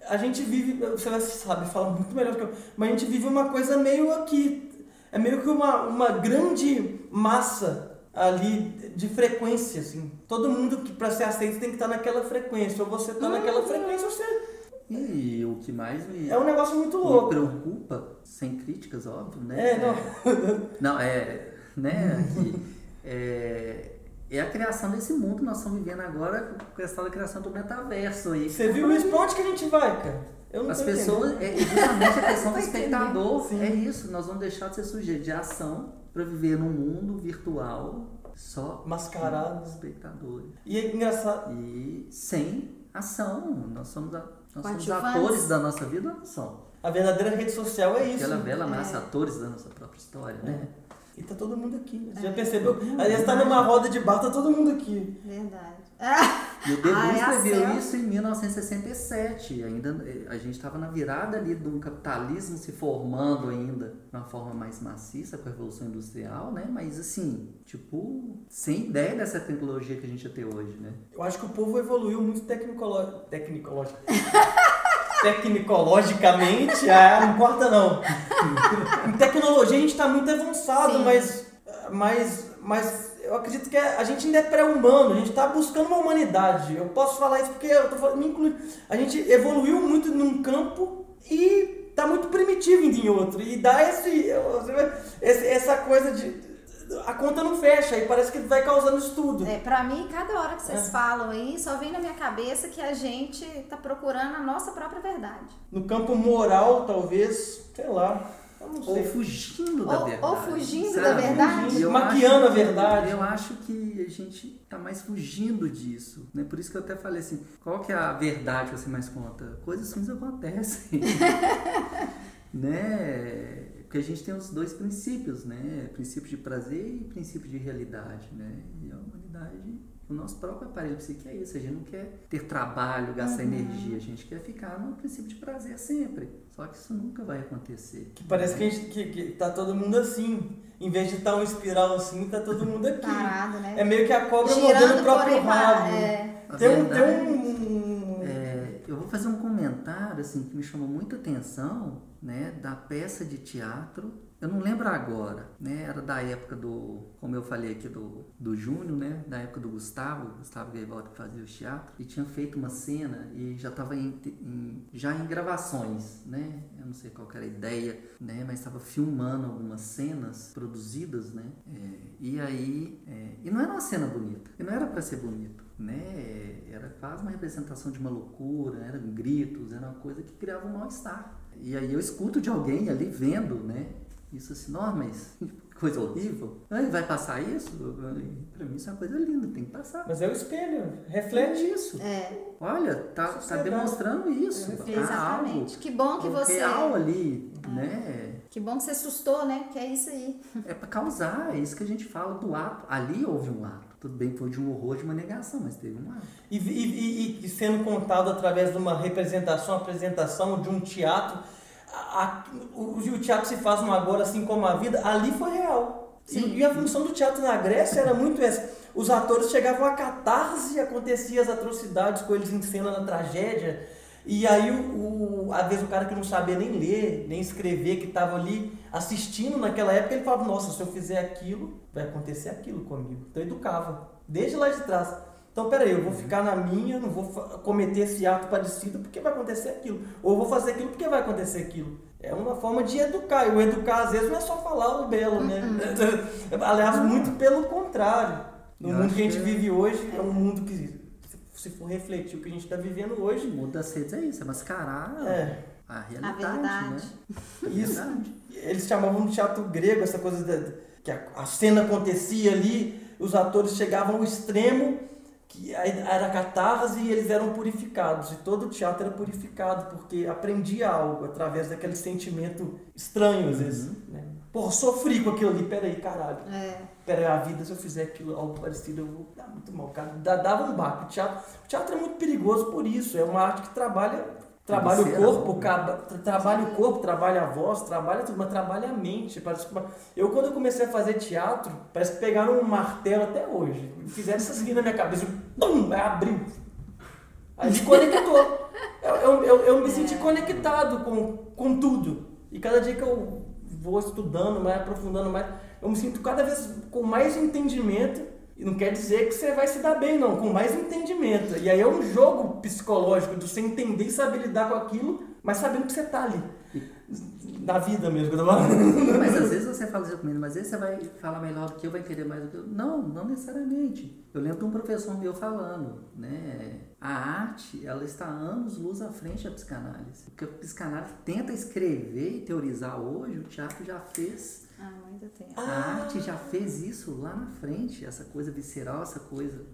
A gente vive. Você vai sabe, fala muito melhor que eu. Mas a gente vive uma coisa meio aqui. É meio que uma, uma grande massa ali de frequência, assim. Todo mundo que para ser aceito tem que estar naquela frequência. Ou você tá naquela frequência, ou você. E o que mais me, É um negócio muito me louco. preocupa, sem críticas, óbvio, né? É, não. Não, é. Né? que, é, é a criação desse mundo que nós estamos vivendo agora, com a questão da criação do metaverso aí. Você viu isso? Pra onde que a gente vai, cara? Eu não As pessoas, entendendo. é justamente a questão do espectador. Sim. É isso, nós vamos deixar de ser sujeito de ação para viver num mundo virtual só Mascarados. espectadores. E é engraçado. E sem ação. Nós somos, a- nós somos atores da nossa vida ou não são? A verdadeira rede social é isso. Aquela bela É. massa atores da nossa própria história, né? E tá todo mundo aqui. Você já É. percebeu? Aliás, tá numa roda de bar, tá todo mundo aqui. Verdade. E o Debus Ah, a escreveu isso em 1967. Ainda eh, a gente estava na virada ali de um capitalismo se formando ainda de uma forma mais maciça com a revolução industrial, né? Mas assim, tipo, sem ideia dessa tecnologia que a gente já tem hoje, né? Eu acho que o povo evoluiu muito tecnicolo... Tecnicologicamente, ah, não importa não. Em tecnologia a gente está muito avançado, Sim. mas, mas, mas eu acredito que a gente ainda é pré-humano, a gente está buscando uma humanidade. Eu posso falar isso porque eu tô falando, me a gente evoluiu muito num campo e tá muito primitivo em outro. E dá esse- essa coisa de. A conta não fecha e parece que vai causando isso tudo. É, pra mim, cada hora que vocês É. falam aí, só vem na minha cabeça que a gente tá procurando a nossa própria verdade. No campo moral, talvez, sei lá, Ou fugindo da Ou- verdade. ou fugindo sabe? da verdade. Eu Maquiando acho a verdade. Eu acho que a gente tá mais fugindo disso. Né? Por isso que eu até falei assim, qual que é a verdade que você mais conta? Coisas ruins acontecem. né? Porque a gente tem os dois princípios, né? Princípio de prazer e princípio de realidade, né? E a humanidade, o nosso próprio aparelho psíquico é isso. A gente não quer ter trabalho, gastar energia. A gente quer ficar no princípio de prazer sempre. Só que isso nunca vai acontecer. Que parece que, a gente, que, que tá todo mundo assim. Em vez de estar um espiral assim, tá todo mundo aqui. Parado, né? É meio que a cobra mordendo o próprio rabo. é. Tem um. Tem um É, eu vou fazer um comentário assim que me chamou muita atenção, né, da peça de teatro. Eu não lembro agora, né? Era da época do, como eu falei aqui do, do Júnior, né? Da época do Gustavo, Gustavo Gaivoto que fazia o teatro e tinha feito uma cena e já estava em, em- já em gravações, né? Eu não sei qual era a ideia, né? Mas estava filmando algumas cenas produzidas, né? É, e aí, é, e não era uma cena bonita, e não era para ser bonito, né? Era quase uma representação de uma loucura, eram gritos, era uma coisa que criava um mal-estar. E aí eu escuto de alguém ali vendo, né? Isso assim, não, mas que coisa horrível. Ai, vai passar isso? Para mim isso é uma coisa linda, tem que passar. Mas é o espelho, É reflete. isso. É, Olha, tá, tá demonstrando isso. Há exatamente. Que bom que algo você. real ali, né? Que bom que você assustou, né? Que é isso aí. É para causar, é isso que a gente fala do ato. Ali houve um ato. Tudo bem foi de um horror, de uma negação, mas teve um ato. E, e- e- e sendo contado através de uma representação, apresentação de um teatro. A- a- o, o teatro se faz um agora assim como a vida, ali foi real. E, Sim. e a função do teatro na Grécia era muito essa. Os atores chegavam a catarse, acontecia as atrocidades com eles em cena na tragédia. E aí, o, o- às vezes, o cara que não sabia nem ler, nem escrever, que estava ali assistindo naquela época, ele falava: Nossa, se eu fizer aquilo, vai acontecer aquilo comigo. Então, educava, desde lá de trás. Então, peraí, eu vou ficar na minha, não vou cometer esse ato parecido porque vai acontecer aquilo. Ou eu vou fazer aquilo porque vai acontecer aquilo. É uma forma de educar. E o educar, às vezes, não é só falar o belo, né? Aliás, muito pelo contrário. No Eu mundo que a gente que- vive hoje, é um mundo que, se for refletir o que a gente está vivendo hoje, O mundo das redes é isso, é mascarar é. a A realidade, verdade. né? Isso. Eles chamavam de teatro grego, essa coisa da, que a, a cena acontecia ali, os atores chegavam ao extremo, que era catarse e eles eram purificados. E todo o teatro era purificado, porque aprendia algo através daquele sentimento estranho, às vezes. Né? Porra, sofri com aquilo ali, peraí, caralho. É. Peraí, a vida, se eu fizer aquilo, algo parecido, eu vou dar muito mal. Cara, dá- dava um baque. O teatro, o teatro é muito perigoso por isso. É uma arte que trabalha, trabalha o corpo, né? caba- tra- trabalha o corpo, trabalha a voz, trabalha tudo, mas trabalha a mente. Parece que uma- Eu, quando eu comecei a fazer teatro, parece que pegaram um martelo até hoje. Fizeram isso assim na minha cabeça. Pum, aí abriu. Aí me conectou. Eu, eu, eu, eu me senti conectado com, com tudo. E cada dia que eu vou estudando mais, aprofundando mais, eu me sinto cada vez com mais entendimento. E não quer dizer que você vai se dar bem, não, com mais entendimento. E aí é um jogo psicológico de você entender e saber lidar com aquilo, mas sabendo que você tá ali. Na vida mesmo, que eu tô falando. Mas às vezes você fala isso comigo, mas às vezes você vai falar melhor do que eu, vai querer mais do que eu. Não, não necessariamente. Eu lembro de um professor meu falando, né? A arte, ela está anos luz à frente da psicanálise. Porque a psicanálise tenta escrever e teorizar hoje, o teatro já fez. Ah, ainda tem. A arte já fez isso lá na frente, essa coisa visceral, essa coisa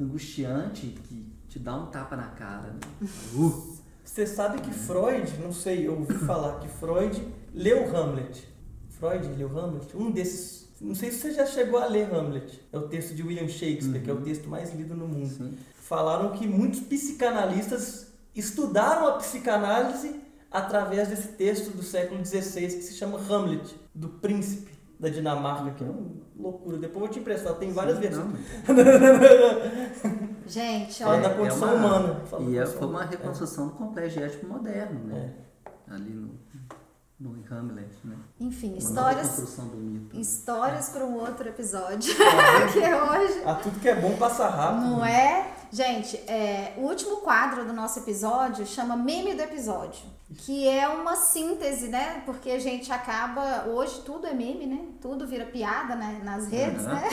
angustiante que te dá um tapa na cara, né? Uh, Você sabe que Freud, não sei, eu ouvi falar que Freud leu Hamlet. Freud leu Hamlet, um desses Não sei se você já chegou a ler Hamlet. É o texto de William Shakespeare, que é o Uhum. texto mais lido no mundo. Sim. Falaram que muitos psicanalistas estudaram a psicanálise através desse texto do século XVI que se chama Hamlet, do príncipe da Dinamarca, que é uma loucura. Depois eu vou te emprestar, tem várias Sim, versões. Gente, Fala olha. da condição é uma- humana. Fala E da é- condição foi uma reconstrução do complexo de Édipo moderno, né? É. Ali no, no Hamlet, né? Enfim, histórias, construção do mito. histórias para um outro episódio. que hoje Ah, tudo que é bom passa rápido. Não é? Gente, é, o último quadro do nosso episódio chama Meme do Episódio, que é uma síntese, né? Porque a gente acaba. Hoje tudo é meme, né? Tudo vira piada né? nas redes, Uhum. né?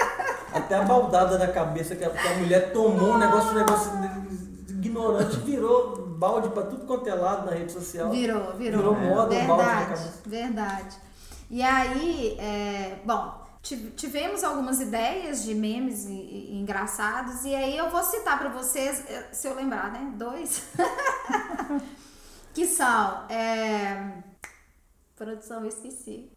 Até a baldada da cabeça que a, que a mulher tomou um negócio, um negócio ignorante, virou balde pra tudo quanto é lado na rede social. Virou, virou. Virou moda, o balde na Verdade, cabeça. verdade. E aí, é, bom, tive- tivemos algumas ideias de memes e, e- engraçados, e aí eu vou citar para vocês, eh, se eu lembrar, né? Dois. que são. é, Produção, eu esqueci.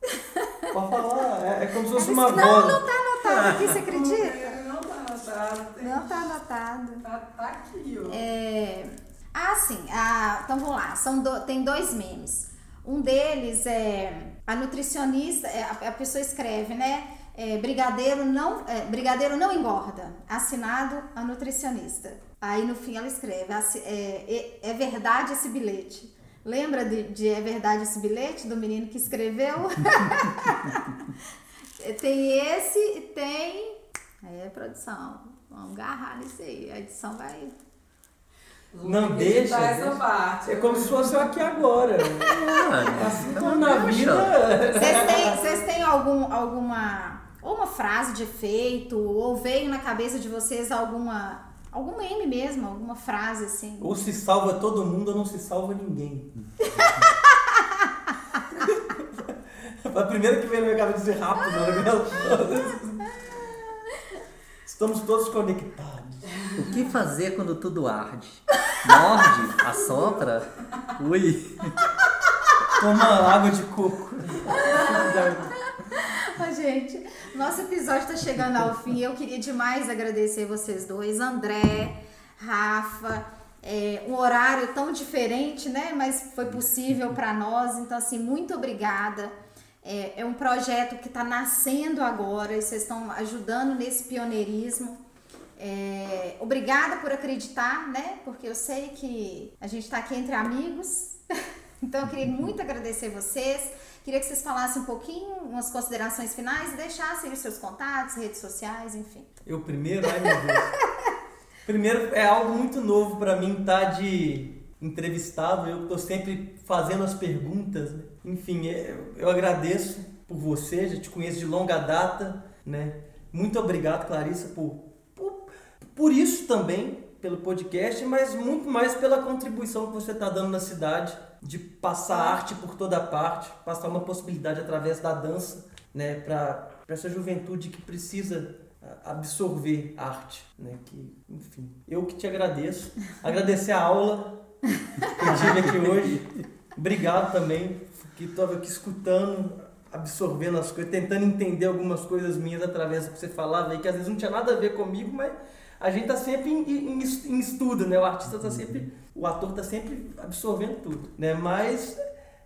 Pode falar, é, é como se fosse Não, uma não voz. tá anotado aqui, você acredita? Não tá anotado. tem- Não tá anotado. Tá, tá aqui, ó. É... Ah, sim. Ah, então vamos lá. São do- Tem dois memes. Um deles é a nutricionista, é, a, a pessoa escreve, né? é, brigadeiro, não, é, brigadeiro não engorda. Assinado a nutricionista. Aí no fim ela escreve: assi- é, é, é verdade esse bilhete. Lembra de, de É Verdade esse bilhete do menino que escreveu? tem esse e tem. Aí é produção. Vamos agarrar nisso aí. A edição vai. Não Vou deixa, essa parte. É como se fosse eu aqui agora. Ah, Assim então como na vida. Vocês têm, vocês têm algum, alguma. Ou uma frase de efeito, ou veio na cabeça de vocês alguma. Algum meme mesmo, alguma frase assim. Ou se salva todo mundo ou não se salva ninguém. a primeira que veio na minha cabeça dizer rápido, né? Estamos todos conectados. O que fazer quando tudo arde? Morde, assopra, ui. Toma água de coco. Ô, gente, nosso episódio está chegando ao fim. Eu queria demais agradecer vocês dois, André, Rafa. É, um horário tão diferente, né? Mas foi possível para nós. Então, assim, muito obrigada. É, é um projeto que está nascendo agora e vocês estão ajudando nesse pioneirismo. É, obrigada por acreditar, né? Porque eu sei que a gente está aqui entre amigos. Então eu queria muito agradecer vocês. Queria que vocês falassem um pouquinho, umas considerações finais e deixassem os seus contatos, redes sociais, enfim. Eu primeiro, ai meu Deus. Primeiro, é algo muito novo pra mim estar de entrevistado, eu tô sempre fazendo as perguntas, né? Enfim, é, eu agradeço por você, já te conheço de longa data, né? Muito obrigado, Clarissa, por, por, por isso também, pelo podcast, mas muito mais pela contribuição que você está dando na cidade, de passar arte por toda parte, passar uma possibilidade através da dança, né, para essa juventude que precisa ah, absorver arte, né, que, enfim, eu que te agradeço, agradecer a aula que eu tive aqui hoje, obrigado também, que estou aqui escutando, absorvendo as coisas, tentando entender algumas coisas minhas através do que você falava que às vezes não tinha nada a ver comigo, mas a gente tá sempre em, em- em estudo, né? O artista tá sempre, o ator tá sempre absorvendo tudo, né? Mas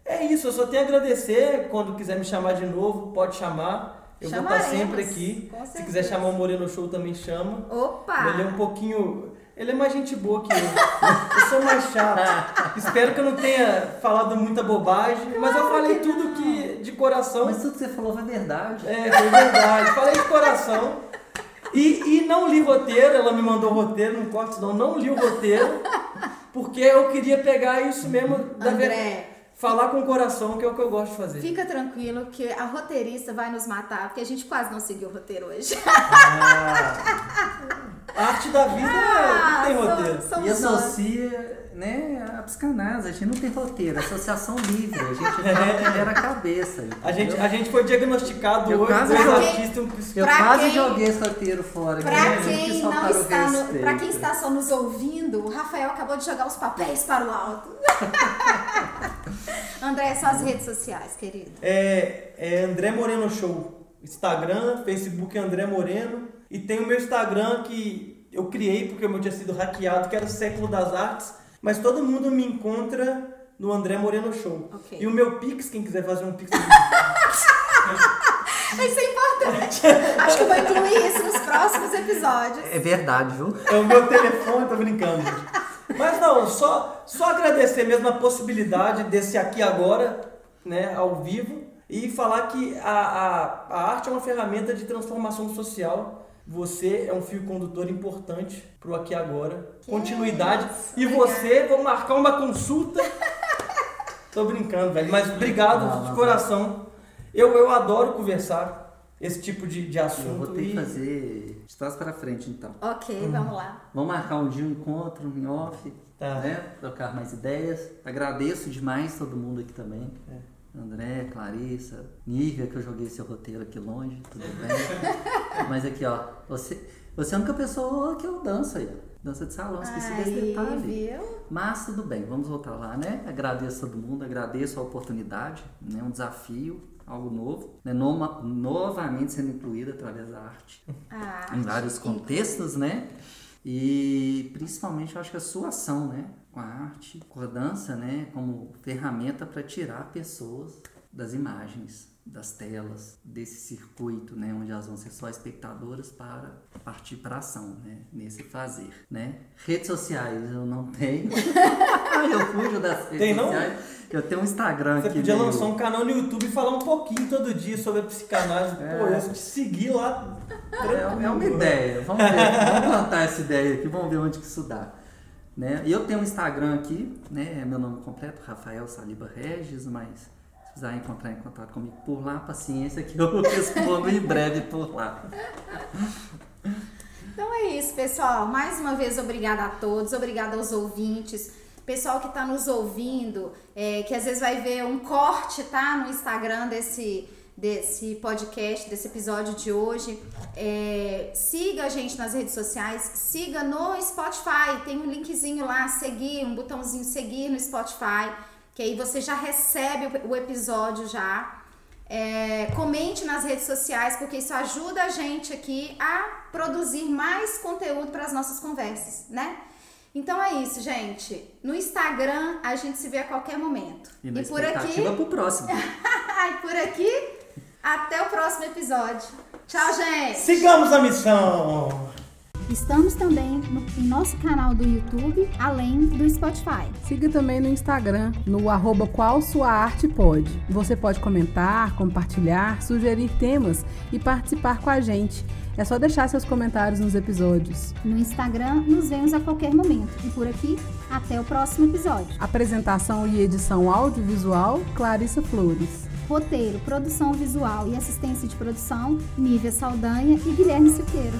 é isso, eu só tenho a agradecer. Quando quiser me chamar de novo, pode chamar. Eu vou estar Chamaremos, sempre aqui. Se quiser chamar o Moreno Show também chama. Opa! Ele é um pouquinho. Ele é mais gente boa que eu. Eu sou mais chato. Espero que eu não tenha falado muita bobagem, mas eu falei tudo que de coração. Mas tudo que você falou foi verdade. É, foi verdade. Falei de coração. E, e não li roteiro, ela me mandou roteiro, não isso não, não li o roteiro, porque eu queria pegar isso mesmo da ver- André, falar com o coração, que é o que eu gosto de fazer. fica tranquilo que a roteirista vai nos matar, porque a gente quase não seguiu o roteiro hoje. Ah, a arte da vida não tem Ah, roteiro. somos E associa né, a psicanálise. A gente não tem roteiro, é associação livre. A gente que gera a cabeça. A gente, a gente foi diagnosticado Eu hoje, quase dois artistas e um Eu quase quem- joguei esse roteiro fora. Pra quem, Que só não está no, pra quem está só nos ouvindo, o Rafael acabou de jogar os papéis para o alto. André, suas redes sociais, querido. É, é André Moreno Show Instagram, Facebook André Moreno. E tem o meu Instagram que eu criei porque o meu tinha sido hackeado, que era o Século das Artes. Mas todo mundo me encontra no André Moreno Show. Ok. E o meu Pix, quem quiser fazer um Pix. Isso é importante. Acho que eu vou incluir isso nos próximos episódios. É verdade, viu? É o meu telefone, tô brincando, gente. Mas não, só, só agradecer mesmo a possibilidade desse aqui agora, né, ao vivo, e falar que a, a, a arte é uma ferramenta de transformação social. Você é um fio condutor importante pro aqui e agora. Continuidade. isso, e você, vou marcar uma consulta. Tô brincando, velho, mas obrigado Não, de mas- coração. Eu, eu adoro conversar esse tipo de, de assunto. Eu vou ter e- que fazer de trás para frente, então. Ok, vamos lá. Vamos marcar um dia um encontro em off, Tá. né? Trocar mais ideias. Agradeço demais todo mundo aqui também. É. André, Clarissa, Nívia, que eu joguei seu roteiro aqui longe, tudo bem. Mas aqui, ó, você, você é a única pessoa que eu danço aí. Dança de salão, esqueci desse detalhe. viu? Mas tudo bem, vamos voltar lá, né? Agradeço todo mundo, agradeço a oportunidade, né? Um desafio, algo novo, né? Noma- novamente sendo incluído através da arte Ah, em vários contextos, né? E principalmente eu acho que a sua ação, né? Com a arte, com a dança, né? Como ferramenta para tirar pessoas das imagens, das telas, desse circuito, né? Onde elas vão ser só espectadoras para partir para ação, né? Nesse fazer, né? Redes sociais eu não tenho. eu fujo das redes Tem, não? sociais. Eu tenho um Instagram Você aqui. podia meio- lançar um canal no YouTube e falar um pouquinho todo dia sobre a psicanálise. Pô, eu te seguir lá. É, é uma ideia. Vamos ver. vamos plantar essa ideia aqui, vamos ver onde que isso dá. Né? E eu tenho um Instagram aqui, né? É meu nome completo, Rafael Saliba Regis, mas precisar encontrar em contato comigo por lá, paciência que eu respondo em breve por lá. Então é isso, pessoal. Mais uma vez, obrigada a todos, obrigada aos ouvintes. Pessoal que está nos ouvindo, é, que às vezes vai ver um corte, tá? No Instagram desse, desse podcast, desse episódio de hoje. É, siga a gente nas redes sociais, siga no Spotify. Tem um linkzinho lá, seguir, um botãozinho seguir no Spotify, que aí você já recebe o episódio já. É, comente nas redes sociais, porque isso ajuda a gente aqui a produzir mais conteúdo para as nossas conversas, né? Então é isso, gente. No Instagram a gente se vê a qualquer momento. E na por aqui, pro próximo. ai, por aqui, até o próximo episódio. Tchau, gente. Sigamos a missão! Estamos também no, em nosso canal do YouTube, além do Spotify. Siga também no Instagram, no arroba qual sua arte pode. Você pode comentar, compartilhar, sugerir temas e participar com a gente. É só deixar seus comentários nos episódios. No Instagram nos vemos a qualquer momento. E por aqui, até o próximo episódio. Apresentação e edição audiovisual, Clarissa Flores. Roteiro, produção visual e assistência de produção, Nívia Saldanha e Guilherme Siqueira.